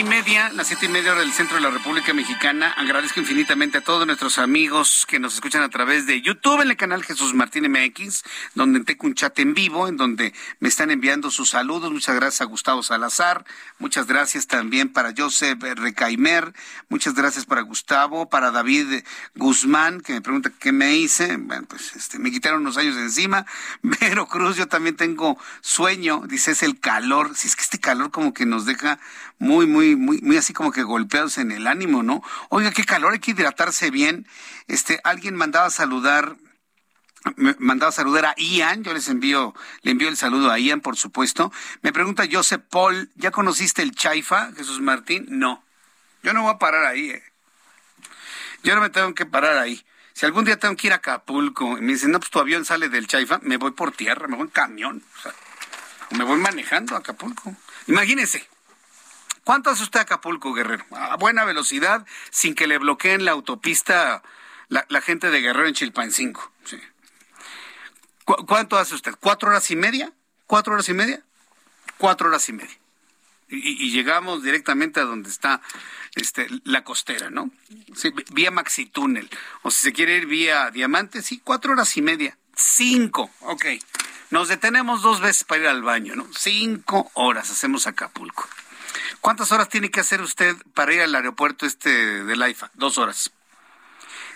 y media, las siete y media hora del centro de la República Mexicana. Agradezco infinitamente a todos nuestros amigos que nos escuchan a través de YouTube en el canal Jesús Martín MX, donde tengo un chat en vivo, en donde me están enviando sus saludos. Muchas gracias a Gustavo Salazar. Muchas gracias también para Joseph Recaimer. Muchas gracias para Gustavo, para David Guzmán, que me pregunta qué me hice. Bueno, pues este, me quitaron unos años de encima. *laughs* Vero Cruz, yo también tengo sueño. Dice, es el calor. Si es que este calor como que nos deja muy, muy, muy, muy así como que golpeados en el ánimo, ¿no? Oiga, qué calor, hay que hidratarse bien. Este, alguien mandaba a saludar, mandaba a saludar a Ian, yo les envío, le envío el saludo a Ian, por supuesto. Me pregunta Joseph Paul, ¿ya conociste el Chaifa, Jesús Martín? No. Yo no voy a parar ahí, eh. Yo no me tengo que parar ahí. Si algún día tengo que ir a Acapulco y me dicen, no, pues tu avión sale del Chaifa, me voy por tierra, me voy en camión. O sea, me voy manejando a Acapulco. Imagínense, ¿Cuánto hace usted Acapulco, Guerrero? A buena velocidad, sin que le bloqueen la autopista la, gente de Guerrero en Chilpancingo. Sí. ¿Cuánto hace usted? ¿Cuatro horas y media? ¿Cuatro horas y media? Cuatro horas y media. Y, llegamos directamente a donde está este, la costera, ¿no? Vía Maxi Túnel. O si se quiere ir vía Diamante, sí, cuatro horas y media. Cinco, ok. Nos detenemos dos veces para ir al baño, ¿no? Cinco horas hacemos Acapulco. ¿Cuántas horas tiene que hacer usted para ir al aeropuerto este de Laifa? Dos horas.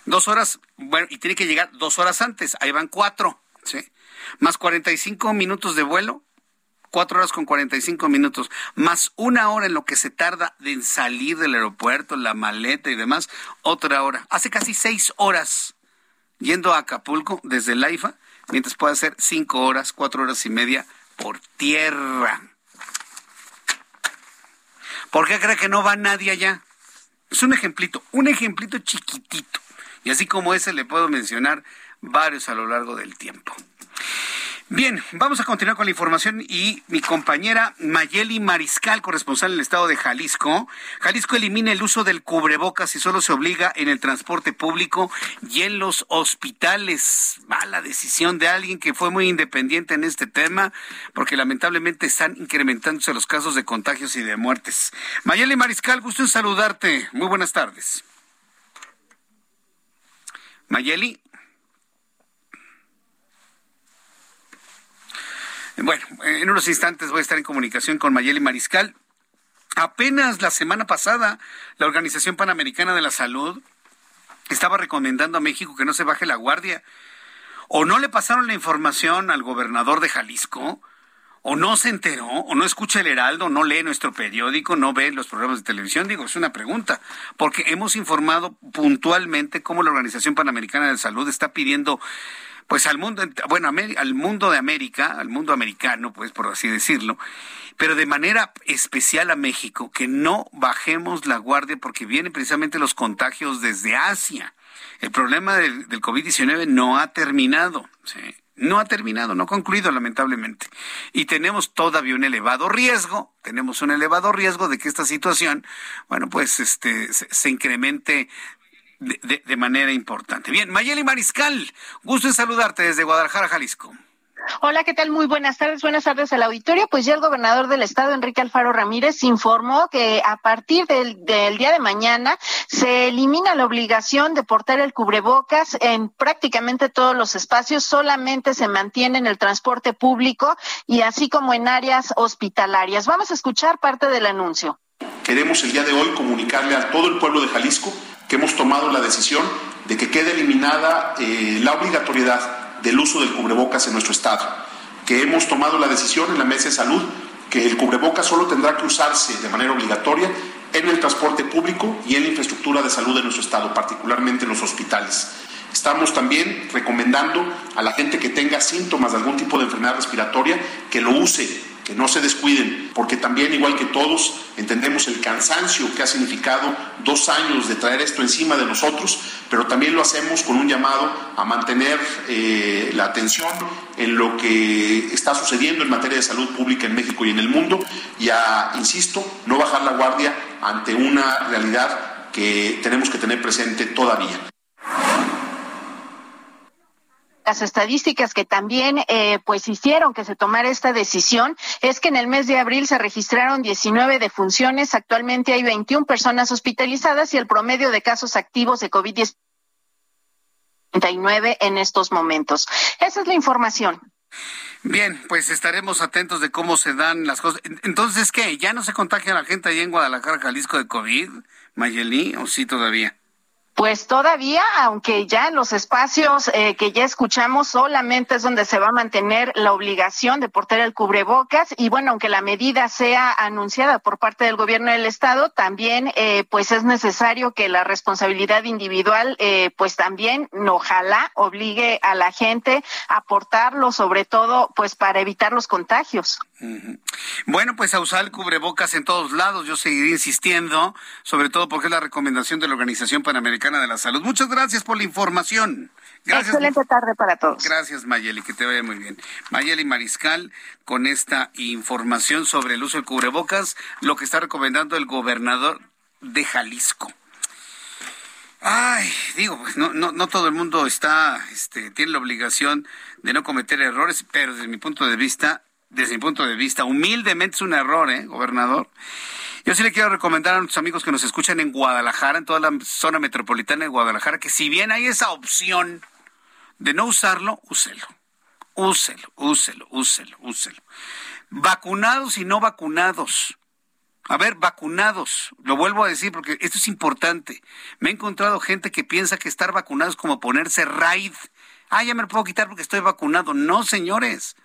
Dos horas, bueno, y tiene que llegar dos horas antes. Ahí van cuatro, ¿sí? Más 45 minutos de vuelo, cuatro horas con 45 minutos, más una hora en lo que se tarda en salir del aeropuerto, la maleta y demás, otra hora. Hace casi seis horas yendo a Acapulco desde Laifa, mientras puede hacer cinco horas, cuatro horas y media por tierra. ¿Por qué cree que no va nadie allá? Es un ejemplito, un ejemplito chiquitito. Y así como ese le puedo mencionar varios a lo largo del tiempo. Bien, vamos a continuar con la información y mi compañera Mayeli Mariscal, corresponsal en el estado de Jalisco. Jalisco elimina el uso del cubrebocas y solo se obliga en el transporte público y en los hospitales. Mala decisión de alguien que fue muy independiente en este tema, porque lamentablemente están incrementándose los casos de contagios y de muertes. Mayeli Mariscal, gusto en saludarte. Muy buenas tardes. Mayeli. Bueno, en unos instantes voy a estar en comunicación con Mayeli Mariscal. Apenas la semana pasada, la Organización Panamericana de la Salud estaba recomendando a México que no se baje la guardia. O no le pasaron la información al gobernador de Jalisco, o no se enteró, o no escucha el Heraldo, no lee nuestro periódico, no ve los programas de televisión. Digo, es una pregunta, porque hemos informado puntualmente cómo la Organización Panamericana de la Salud está pidiendo pues al mundo, bueno, al mundo de América, al mundo americano, pues por así decirlo, pero de manera especial a México, que no bajemos la guardia porque vienen precisamente los contagios desde Asia. El problema del, COVID-19 no ha terminado, no ha terminado, no ha concluido lamentablemente. Y tenemos todavía un elevado riesgo, tenemos un elevado riesgo de que esta situación, bueno, pues este, se incremente de, manera importante. Bien, Mayeli Mariscal, gusto en saludarte desde Guadalajara, Jalisco. Hola, ¿qué tal? Muy buenas tardes. Buenas tardes al auditorio. Pues ya el gobernador del estado, Enrique Alfaro Ramírez, informó que a partir del, del, día de mañana se elimina la obligación de portar el cubrebocas en prácticamente todos los espacios. Solamente se mantiene en el transporte público y así como en áreas hospitalarias. Vamos a escuchar parte del anuncio. Queremos el día de hoy comunicarle a todo el pueblo de Jalisco hemos tomado la decisión de que quede eliminada eh, la obligatoriedad del uso del cubrebocas en nuestro Estado, que hemos tomado la decisión en la Mesa de Salud que el cubrebocas solo tendrá que usarse de manera obligatoria en el transporte público y en la infraestructura de salud de nuestro Estado, particularmente en los hospitales. Estamos también recomendando a la gente que tenga síntomas de algún tipo de enfermedad respiratoria que lo use que no se descuiden, porque también, igual que todos, entendemos el cansancio que ha significado dos años de traer esto encima de nosotros, pero también lo hacemos con un llamado a mantener eh, la atención en lo que está sucediendo en materia de salud pública en México y en el mundo y a, insisto, no bajar la guardia ante una realidad que tenemos que tener presente todavía. Las estadísticas que también eh, pues hicieron que se tomara esta decisión es que en el mes de abril se registraron 19 defunciones, actualmente hay 21 personas hospitalizadas y el promedio de casos activos de COVID-19 en estos momentos. Esa es la información. Bien, pues estaremos atentos de cómo se dan las cosas. Entonces, ¿qué? ¿Ya no se contagia la gente ahí en Guadalajara, Jalisco de COVID, Mayeli, o sí todavía? Pues todavía, aunque ya en los espacios eh, que ya escuchamos, solamente es donde se va a mantener la obligación de portar el cubrebocas. Y bueno, aunque la medida sea anunciada por parte del gobierno del estado, también eh, pues es necesario que la responsabilidad individual eh, pues también ojalá obligue a la gente a portarlo, sobre todo pues para evitar los contagios. Bueno, pues a usar el cubrebocas en todos lados, yo seguiré insistiendo, sobre todo porque es la recomendación de la Organización Panamericana de la Salud. Muchas gracias por la información. Gracias. Excelente tarde para todos. Gracias, Mayeli, que te vaya muy bien. Mayeli Mariscal, con esta información sobre el uso del cubrebocas, lo que está recomendando el gobernador de Jalisco. Ay, digo, pues no, no, no todo el mundo está, este, tiene la obligación de no cometer errores, pero desde mi punto de vista, desde mi punto de vista, humildemente es un error, ¿eh, gobernador? Yo sí le quiero recomendar a nuestros amigos que nos escuchan en Guadalajara, en toda la zona metropolitana de Guadalajara, que si bien hay esa opción de no usarlo, úselo. Úselo, úselo, úselo, úselo. Vacunados y no vacunados. A ver, vacunados, lo vuelvo a decir porque esto es importante. Me he encontrado gente que piensa que estar vacunado es como ponerse raid. Ah, ya me lo puedo quitar porque estoy vacunado. No, señores.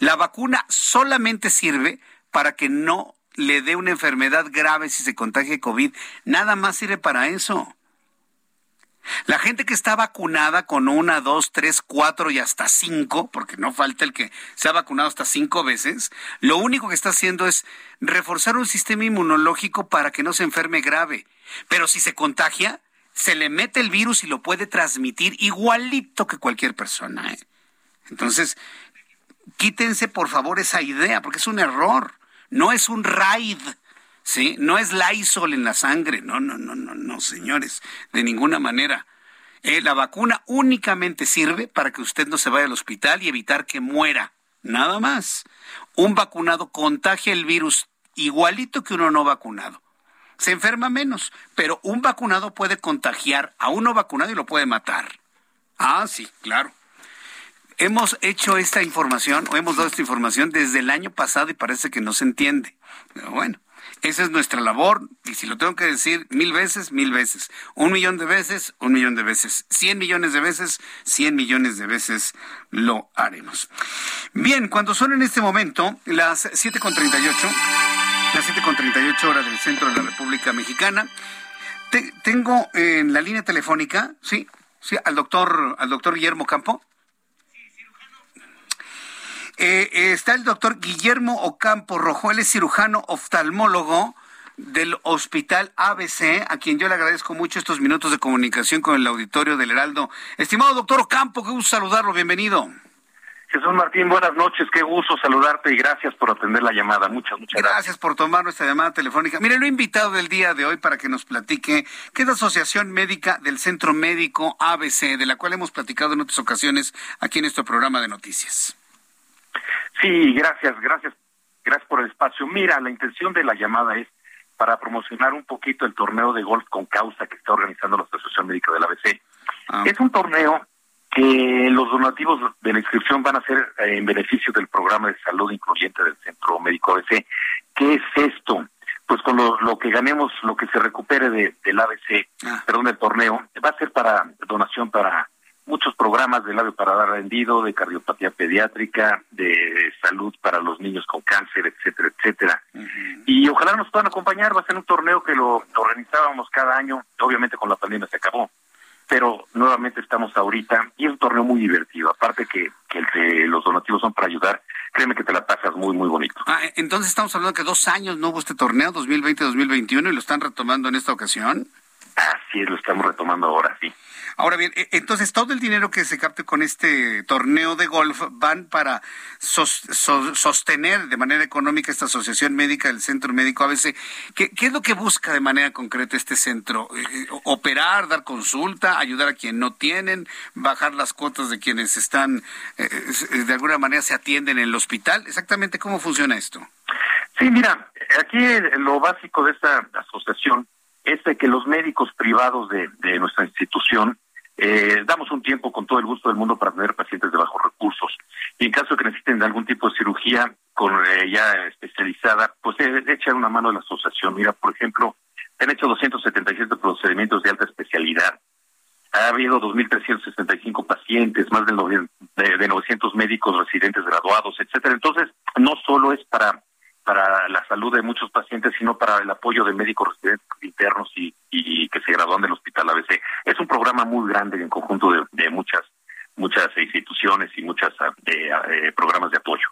La vacuna solamente sirve para que no le dé una enfermedad grave si se contagia COVID. Nada más sirve para eso. La gente que está vacunada con una, dos, tres, cuatro y hasta cinco, porque no falta el que se ha vacunado hasta cinco veces, lo único que está haciendo es reforzar un sistema inmunológico para que no se enferme grave. Pero si se contagia, se le mete el virus y lo puede transmitir igualito que cualquier persona. ¿eh? Entonces, quítense por favor esa idea, porque es un error. No es un raid, ¿sí? No es Lysol en la sangre. No, no, no, no, no, señores, de ninguna manera. Eh, la vacuna únicamente sirve para que usted no se vaya al hospital y evitar que muera. Nada más. Un vacunado contagia el virus igualito que uno no vacunado. Se enferma menos, pero un vacunado puede contagiar a uno vacunado y lo puede matar. Ah, sí, claro hemos hecho esta información o hemos dado esta información desde el año pasado y parece que no se entiende. Pero bueno, esa es nuestra labor y si lo tengo que decir mil veces, mil veces. Un millón de veces, un millón de veces. Cien millones de veces, cien millones de veces lo haremos. Bien, cuando son en este momento las 7.38, las 7.38 horas del centro de la República Mexicana, tengo en la línea telefónica, sí, sí, al doctor, al doctor Guillermo Campo. Eh, está el doctor Guillermo Ocampo Rojo, él es cirujano oftalmólogo del Hospital ABC, a quien yo le agradezco mucho estos minutos de comunicación con el auditorio del Heraldo. Estimado doctor Ocampo, qué gusto saludarlo, bienvenido. Jesús Martín, buenas noches, qué gusto saludarte y gracias por atender la llamada. Muchas, muchas gracias. Gracias por tomar nuestra llamada telefónica. Mire, lo he invitado del día de hoy para que nos platique qué es la Asociación Médica del Centro Médico ABC, de la cual hemos platicado en otras ocasiones aquí en nuestro programa de noticias. Sí, gracias, gracias, gracias por el espacio. Mira, la intención de la llamada es para promocionar un poquito el torneo de golf con causa que está organizando la Asociación Médica del ABC. Ah. Es un torneo que los donativos de la inscripción van a ser eh, en beneficio del programa de salud incluyente del Centro Médico ABC. ¿Qué es esto? Pues con lo, que ganemos, lo que se recupere del ABC, ah. perdón, del torneo, va a ser para donación para muchos programas de labio para dar rendido, de cardiopatía pediátrica, de salud para los niños con cáncer, etcétera, etcétera. Y ojalá nos puedan acompañar, va a ser un torneo que lo, organizábamos cada año, obviamente con la pandemia se acabó, pero nuevamente estamos ahorita y es un torneo muy divertido, aparte que, que los donativos son para ayudar, créeme que te la pasas muy, muy bonito. Ah, entonces estamos hablando que dos años no hubo este torneo, 2020-2021, y lo están retomando en esta ocasión. Así es, lo estamos retomando ahora, sí. Ahora bien, e, entonces todo el dinero que se capte con este torneo de golf van para sostener de manera económica esta asociación médica del Centro Médico ABC. ¿Qué, ¿Qué, es lo que busca de manera concreta este centro? Eh, eh, ¿Operar, dar consulta, ayudar a quien no tienen, bajar las cuotas de quienes están, eh, de alguna manera se atienden en el hospital? Exactamente cómo funciona esto. Sí, mira, aquí lo básico de esta asociación es de que los médicos privados de, nuestra institución eh, damos un tiempo con todo el gusto del mundo para tener pacientes de bajos recursos. Y en caso de que necesiten algún tipo de cirugía con eh, ya especializada, pues eh, echar una mano a la asociación. Mira, por ejemplo, han hecho 277 procedimientos de alta especialidad. Ha habido 2.365 pacientes, más de, de 900 médicos residentes graduados, etcétera. Entonces, no solo es para para la salud de muchos pacientes, sino para el apoyo de médicos residentes internos y, que se gradúan del Hospital ABC. Es un programa muy grande en conjunto de, muchas muchas instituciones y muchos eh, eh, programas de apoyo.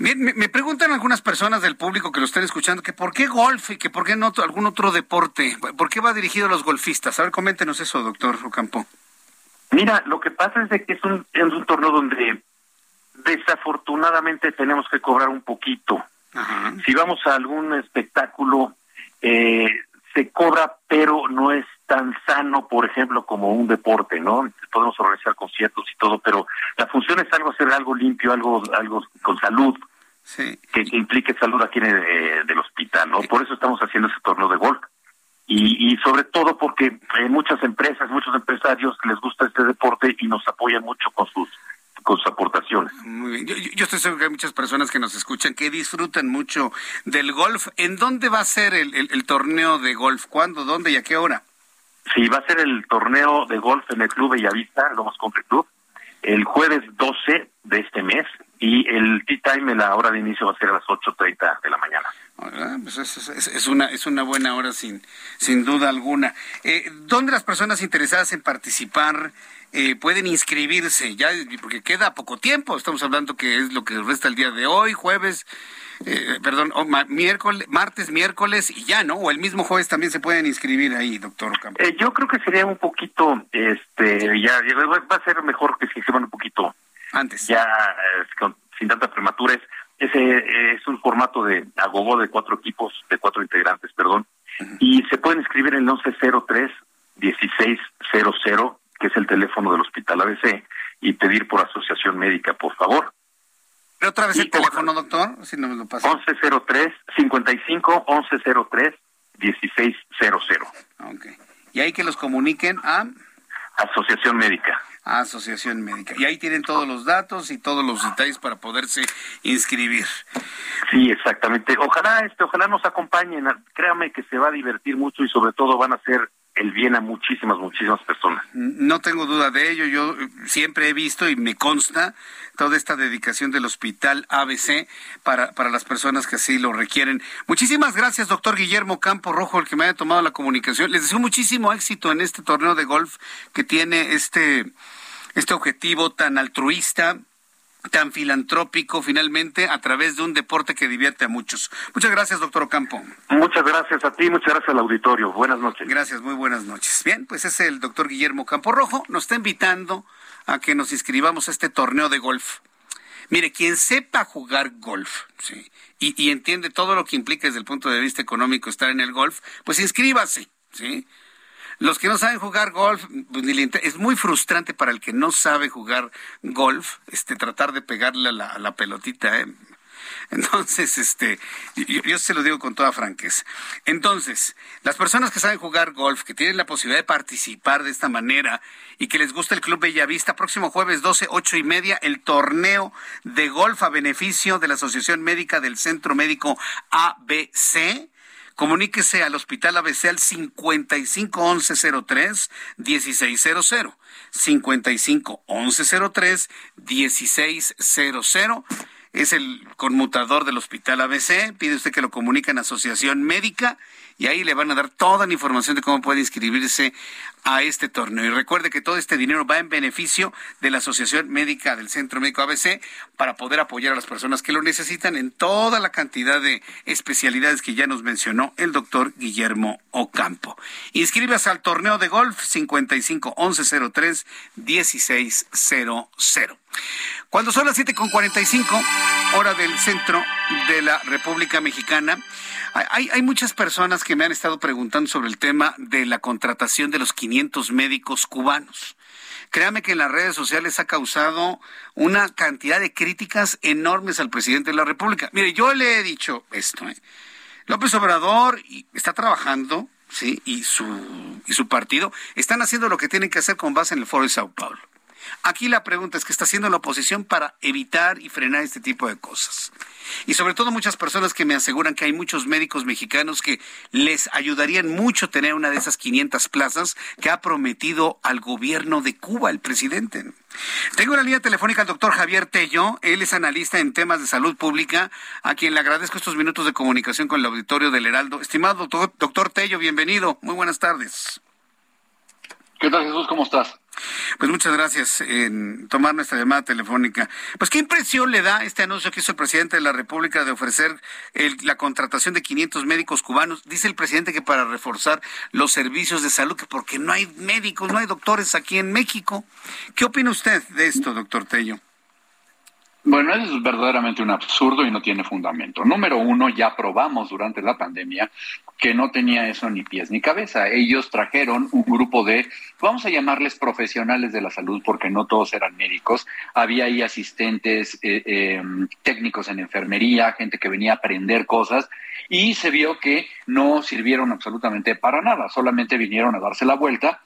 Bien, me, preguntan algunas personas del público que lo están escuchando que por qué golf y que por qué no algún otro deporte, por qué va dirigido a los golfistas. A ver, coméntenos eso, doctor Ocampo. Mira, lo que pasa es que es un, es un torneo donde desafortunadamente tenemos que cobrar un poquito. Si vamos a algún espectáculo, eh, se cobra, pero no es tan sano, por ejemplo, como un deporte, ¿no? Podemos organizar conciertos y todo, pero la función es algo hacer algo limpio, algo algo con salud, que, implique salud aquí en el, eh, del hospital, ¿no? Por eso estamos haciendo ese torneo de golf. Y, y sobre todo porque hay muchas empresas, muchos empresarios les gusta este deporte y nos apoyan mucho con sus con sus aportaciones. Muy bien. Yo, estoy seguro que hay muchas personas que nos escuchan que disfrutan mucho del golf. ¿En dónde va a ser el, torneo de golf? ¿Cuándo, dónde y a qué hora? Sí, va a ser el torneo de golf en el Club Bellavista, Lomas Country Club, el jueves 12 de este mes y el tea time, la hora de inicio va a ser a las 8.30 de la mañana. Ah, pues es, una, es una buena hora sin, sin duda alguna. Eh, ¿Dónde las personas interesadas en participar eh, pueden inscribirse, ya porque queda poco tiempo, estamos hablando que es lo que resta el día de hoy, jueves, eh, perdón, miércoles, martes, miércoles y ya, ¿no? O el mismo jueves también se pueden inscribir ahí, doctor Campos. Eh, yo creo que sería un poquito, este, ya, va a ser mejor que se inscriban un poquito antes. Ya, sin tanta prematura. Ese es un formato de agogo de cuatro equipos, de cuatro integrantes, perdón, y se pueden inscribir en el 1103 1600 que es el teléfono del Hospital ABC, y pedir por asociación médica, por favor. ¿Pero otra vez el teléfono, doctor? Si no me lo pasa. 1103 55 1103 1600. Ok. Y ahí que los comuniquen a Asociación Médica. Asociación Médica. Y ahí tienen todos los datos y todos los detalles para poderse inscribir. Sí, exactamente. Ojalá este, ojalá nos acompañen. Créame que se va a divertir mucho y sobre todo van a ser el bien a muchísimas, muchísimas personas. No tengo duda de ello. Yo eh, siempre he visto y me consta toda esta dedicación del Hospital ABC para, para las personas que así lo requieren. Muchísimas gracias, doctor Guillermo Campo Rojo, el que me haya tomado la comunicación. Les deseo muchísimo éxito en este torneo de golf que tiene este, este objetivo tan altruista, tan filantrópico finalmente a través de un deporte que divierte a muchos. Muchas gracias, doctor Ocampo. Muchas gracias a ti, muchas gracias al auditorio. Buenas noches. Gracias, muy buenas noches. Bien, pues es el doctor Guillermo Campo Rojo, nos está invitando a que nos inscribamos a este torneo de golf. Mire, quien sepa jugar golf ¿sí? y, y entiende todo lo que implica desde el punto de vista económico estar en el golf, pues inscríbase, ¿sí? Los que no saben jugar golf, pues, es muy frustrante para el que no sabe jugar golf, este, tratar de pegarle a la, pelotita, ¿eh? Entonces, este, yo, se lo digo con toda franqueza. Entonces, las personas que saben jugar golf, que tienen la posibilidad de participar de esta manera y que les gusta el Club Bellavista, próximo jueves 12, ocho y media, el torneo de golf a beneficio de la Asociación Médica del Centro Médico ABC Comuníquese al Hospital ABC al 551103 1600. 551103 1600 es el conmutador del Hospital ABC. Pide usted que lo comunique en Asociación Médica y ahí le van a dar toda la información de cómo puede inscribirse a este torneo. Y recuerde que todo este dinero va en beneficio de la Asociación Médica del Centro Médico ABC para poder apoyar a las personas que lo necesitan en toda la cantidad de especialidades que ya nos mencionó el doctor Guillermo Ocampo. Inscríbase al torneo de golf 55 11 03 1600. Cuando son las 7.45, hora del centro de la República Mexicana, hay, hay, muchas personas que me han estado preguntando sobre el tema de la contratación de los 500 médicos cubanos. Créame que en las redes sociales ha causado una cantidad de críticas enormes al presidente de la República. Mire, yo le he dicho esto. ¿eh? López Obrador está trabajando, sí, y su y su partido están haciendo lo que tienen que hacer con base en el Foro de Sao Paulo. Aquí la pregunta es qué está haciendo la oposición para evitar y frenar este tipo de cosas. Y sobre todo muchas personas que me aseguran que hay muchos médicos mexicanos que les ayudarían mucho tener una de esas 500 plazas que ha prometido al gobierno de Cuba el presidente. Tengo una línea telefónica al doctor Javier Tello. Él es analista en temas de salud pública, a quien le agradezco estos minutos de comunicación con el auditorio del Heraldo. Estimado doctor, doctor Tello, bienvenido. Muy buenas tardes. ¿Qué tal, Jesús? ¿Cómo estás? Pues muchas gracias en tomar nuestra llamada telefónica. Pues qué impresión le da este anuncio que hizo el presidente de la República de ofrecer la contratación de 500 médicos cubanos. Dice el presidente que para reforzar los servicios de salud, que porque no hay médicos, no hay doctores aquí en México. ¿Qué opina usted de esto, doctor Tello? Bueno, es verdaderamente un absurdo y no tiene fundamento. Número uno, ya probamos durante la pandemia que no tenía eso ni pies ni cabeza. Ellos trajeron un grupo de, vamos a llamarles profesionales de la salud, porque no todos eran médicos. Había ahí asistentes, eh, eh, técnicos en enfermería, gente que venía a aprender cosas, y se vio que no sirvieron absolutamente para nada, solamente vinieron a darse la vuelta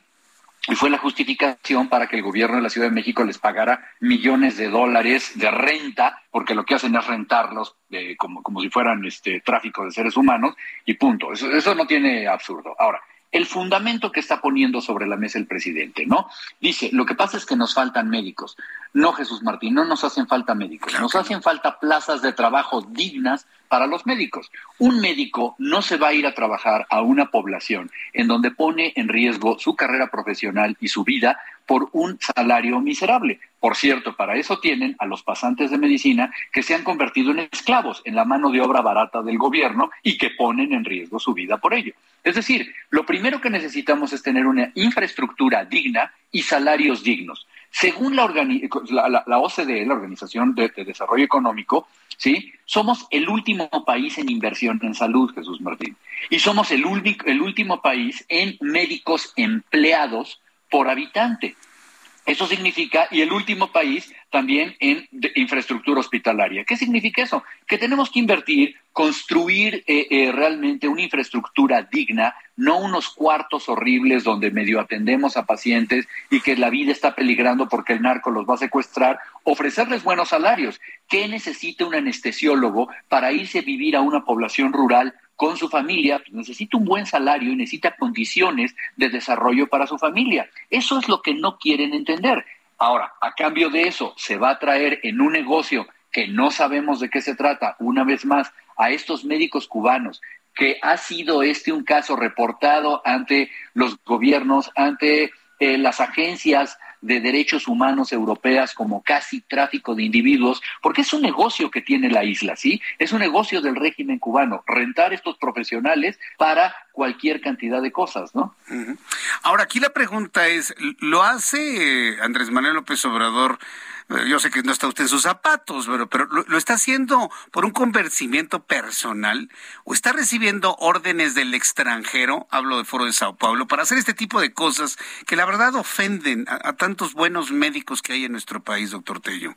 y fue la justificación para que el gobierno de la Ciudad de México les pagara millones de dólares de renta, porque lo que hacen es rentarlos eh, como, como si fueran este tráfico de seres humanos, y punto. Eso, eso no tiene absurdo. Ahora, el fundamento que está poniendo sobre la mesa el presidente, ¿no? Dice, lo que pasa es que nos faltan médicos. No, Jesús Martín, no nos hacen falta médicos, nos hacen falta plazas de trabajo dignas para los médicos. Un médico no se va a ir a trabajar a una población en donde pone en riesgo su carrera profesional y su vida por un salario miserable. Por cierto, para eso tienen a los pasantes de medicina que se han convertido en esclavos en la mano de obra barata del gobierno y que ponen en riesgo su vida por ello. Es decir, lo primero que necesitamos es tener una infraestructura digna y salarios dignos. Según la, OCDE, la Organización de, Desarrollo Económico, ¿sí? somos el último país en inversión en salud, Jesús Martín. Y somos el, el último país en médicos empleados por habitante. Eso significa, y el último país también en infraestructura hospitalaria. ¿Qué significa eso? Que tenemos que invertir, construir eh, eh, realmente una infraestructura digna, no unos cuartos horribles donde medio atendemos a pacientes y que la vida está peligrando porque el narco los va a secuestrar, ofrecerles buenos salarios. ¿Qué necesita un anestesiólogo para irse a vivir a una población rural con su familia, necesita un buen salario y necesita condiciones de desarrollo para su familia. Eso es lo que no quieren entender. Ahora, a cambio de eso, se va a traer en un negocio que no sabemos de qué se trata, una vez más, a estos médicos cubanos, que ha sido este un caso reportado ante los gobiernos, ante eh, las agencias de derechos humanos europeas como casi tráfico de individuos, porque es un negocio que tiene la isla, ¿sí? Es un negocio del régimen cubano, rentar estos profesionales para cualquier cantidad de cosas, ¿no? Ahora, aquí la pregunta es, ¿lo hace Andrés Manuel López Obrador? Yo sé que no está usted en sus zapatos, pero, pero lo, está haciendo por un convencimiento personal o está recibiendo órdenes del extranjero, hablo de Foro de Sao Paulo, para hacer este tipo de cosas que la verdad ofenden a, tantos buenos médicos que hay en nuestro país, doctor Tello.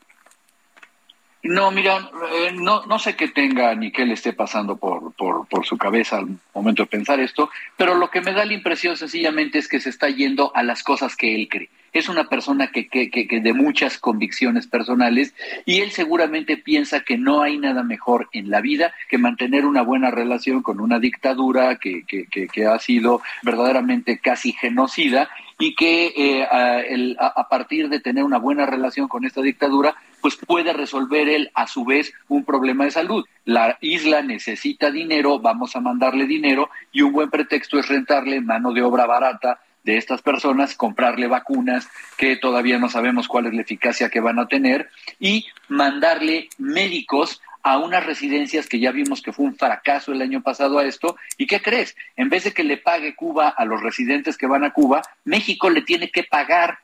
No, mira, eh, no, no sé qué tenga ni qué le esté pasando por, por, por, su cabeza al momento de pensar esto, pero lo que me da la impresión sencillamente es que se está yendo a las cosas que él cree. Es una persona que, que, que, de muchas convicciones personales y él seguramente piensa que no hay nada mejor en la vida que mantener una buena relación con una dictadura que, que ha sido verdaderamente casi genocida y que eh, a, a, partir de tener una buena relación con esta dictadura, pues puede resolver él a su vez un problema de salud. La isla necesita dinero, vamos a mandarle dinero y un buen pretexto es rentarle mano de obra barata de estas personas, comprarle vacunas que todavía no sabemos cuál es la eficacia que van a tener y mandarle médicos a unas residencias que ya vimos que fue un fracaso el año pasado a esto. ¿Y qué crees? En vez de que le pague Cuba a los residentes que van a Cuba, México le tiene que pagar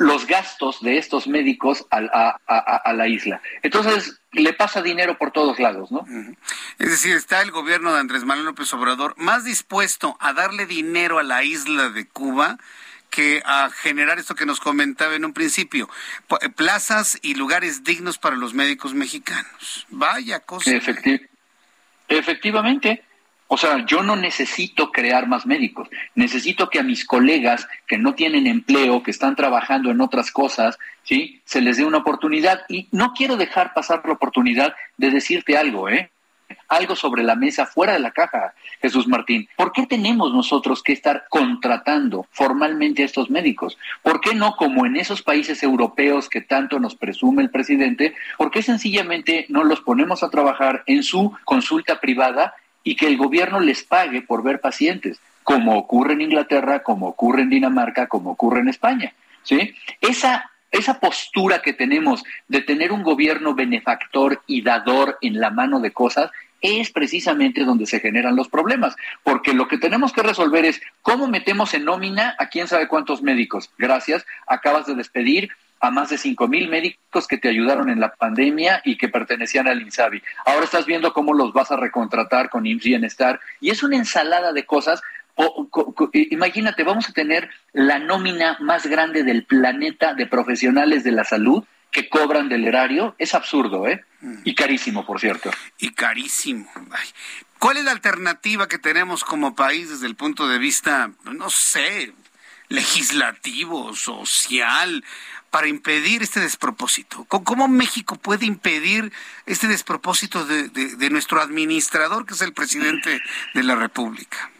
los gastos de estos médicos a, a, la isla. Entonces, le pasa dinero por todos lados, ¿no? Es decir, está el gobierno de Andrés Manuel López Obrador más dispuesto a darle dinero a la isla de Cuba que a generar esto que nos comentaba en un principio, plazas y lugares dignos para los médicos mexicanos. Vaya cosa. efectivamente. O sea, yo no necesito crear más médicos. Necesito que a mis colegas que no tienen empleo, que están trabajando en otras cosas, ¿sí? Se les dé una oportunidad. Y no quiero dejar pasar la oportunidad de decirte algo, ¿eh? algo sobre la mesa fuera de la caja, Jesús Martín. ¿Por qué tenemos nosotros que estar contratando formalmente a estos médicos? ¿Por qué no como en esos países europeos que tanto nos presume el presidente? ¿Por qué sencillamente no los ponemos a trabajar en su consulta privada y que el gobierno les pague por ver pacientes? como ocurre en Inglaterra, como ocurre en Dinamarca, como ocurre en España. ¿sí? Esa esa postura que tenemos de tener un gobierno benefactor y dador en la mano de cosas es precisamente donde se generan los problemas, porque lo que tenemos que resolver es cómo metemos en nómina a quién sabe cuántos médicos. Gracias, acabas de despedir a más de cinco mil médicos que te ayudaron en la pandemia y que pertenecían al INSABI. Ahora estás viendo cómo los vas a recontratar con IMSS Bienestar y es una ensalada de cosas imagínate, vamos a tener la nómina más grande del planeta de profesionales de la salud que cobran del erario. Es absurdo, ¿eh? Mm. Y carísimo, por cierto. Y carísimo. ¿Cuál es la alternativa que tenemos como país desde el punto de vista, no sé, legislativo, social, para impedir este despropósito? ¿Cómo México puede impedir este despropósito de nuestro administrador, que es el presidente de la República?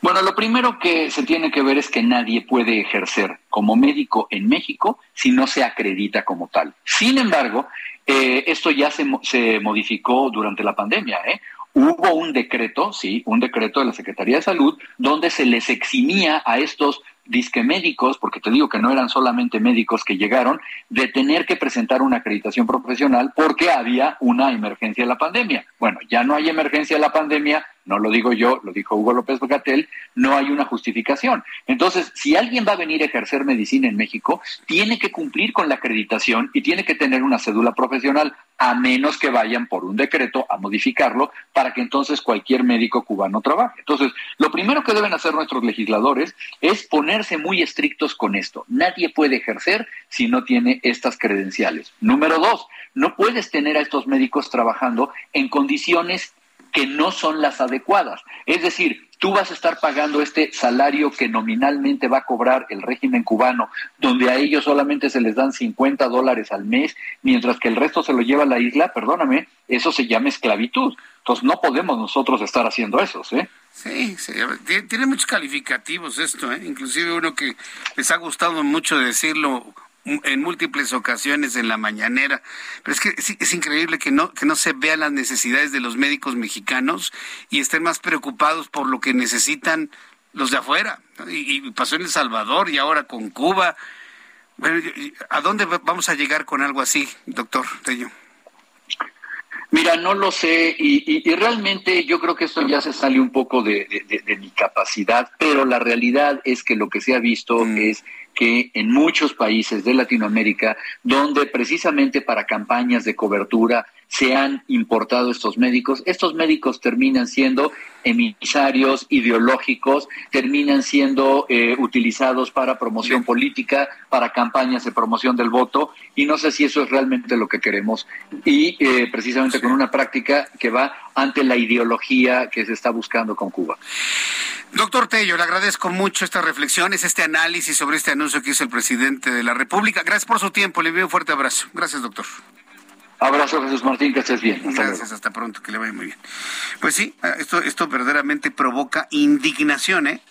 Bueno, lo primero que se tiene que ver es que nadie puede ejercer como médico en México si no se acredita como tal. Sin embargo, eh, esto ya se, se modificó durante la pandemia. ¿eh? Hubo un decreto, sí, un decreto de la Secretaría de Salud, donde se les eximía a estos disque médicos, porque te digo que no eran solamente médicos que llegaron, de tener que presentar una acreditación profesional porque había una emergencia de la pandemia. Bueno, ya no hay emergencia de la pandemia, no lo digo yo, lo dijo Hugo López Gatel, no hay una justificación. Entonces, si alguien va a venir a ejercer medicina en México, tiene que cumplir con la acreditación y tiene que tener una cédula profesional, a menos que vayan por un decreto a modificarlo para que entonces cualquier médico cubano trabaje. Entonces, lo primero que deben hacer nuestros legisladores es ponerse muy estrictos con esto. Nadie puede ejercer si no tiene estas credenciales. Número dos, no puedes tener a estos médicos trabajando en condiciones que no son las adecuadas. Es decir, tú vas a estar pagando este salario que nominalmente va a cobrar el régimen cubano, donde a ellos solamente se les dan 50 dólares al mes, mientras que el resto se lo lleva a la isla, perdóname, eso se llama esclavitud. Entonces no podemos nosotros estar haciendo eso, ¿sí? Sí, tiene muchos calificativos esto, ¿eh? inclusive uno que les ha gustado mucho decirlo, en múltiples ocasiones en la mañanera. Pero es que es, increíble que no, que no se vean las necesidades de los médicos mexicanos y estén más preocupados por lo que necesitan los de afuera. Y, pasó en El Salvador y ahora con Cuba. ¿A dónde vamos a llegar con algo así, doctor Tello? Mira, no lo sé y, realmente yo creo que esto ya se sale un poco de, mi capacidad, pero la realidad es que lo que se ha visto mm. es que en muchos países de Latinoamérica, donde precisamente para campañas de cobertura se han importado estos médicos, estos médicos terminan siendo emisarios ideológicos, terminan siendo eh, utilizados para promoción política, para campañas de promoción del voto, y no sé si eso es realmente lo que queremos. Y eh, precisamente con una práctica que va ante la ideología que se está buscando con Cuba. Doctor Tello, le agradezco mucho estas reflexiones, este análisis sobre este anuncio que hizo el presidente de la República. Gracias por su tiempo, le envío un fuerte abrazo. Gracias, doctor. Abrazo, Jesús Martín, que estés bien. Gracias, hasta pronto, que le vaya muy bien. Pues sí, esto, esto verdaderamente provoca indignación, ¿eh?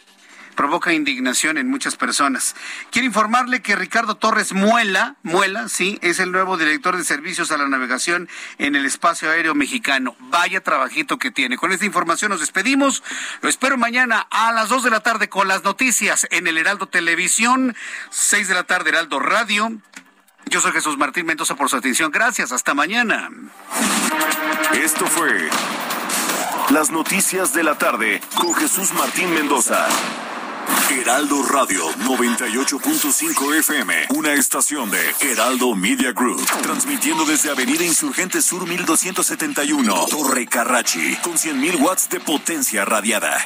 provoca indignación en muchas personas. Quiero informarle que Ricardo Torres Muela, Muela, sí, es el nuevo director de servicios a la navegación en el espacio aéreo mexicano. Vaya trabajito que tiene. Con esta información nos despedimos. Lo espero mañana a las 2 de la tarde con las noticias en el Heraldo Televisión, 6 de la tarde Heraldo Radio. Yo soy Jesús Martín Mendoza por su atención. Gracias. Hasta mañana. Esto fue Las Noticias de la Tarde con Jesús Martín Mendoza. Heraldo Radio 98.5 FM, una estación de Heraldo Media Group, transmitiendo desde Avenida Insurgente Sur 1271, Torre Carrachi, con 100.000 watts de potencia radiada.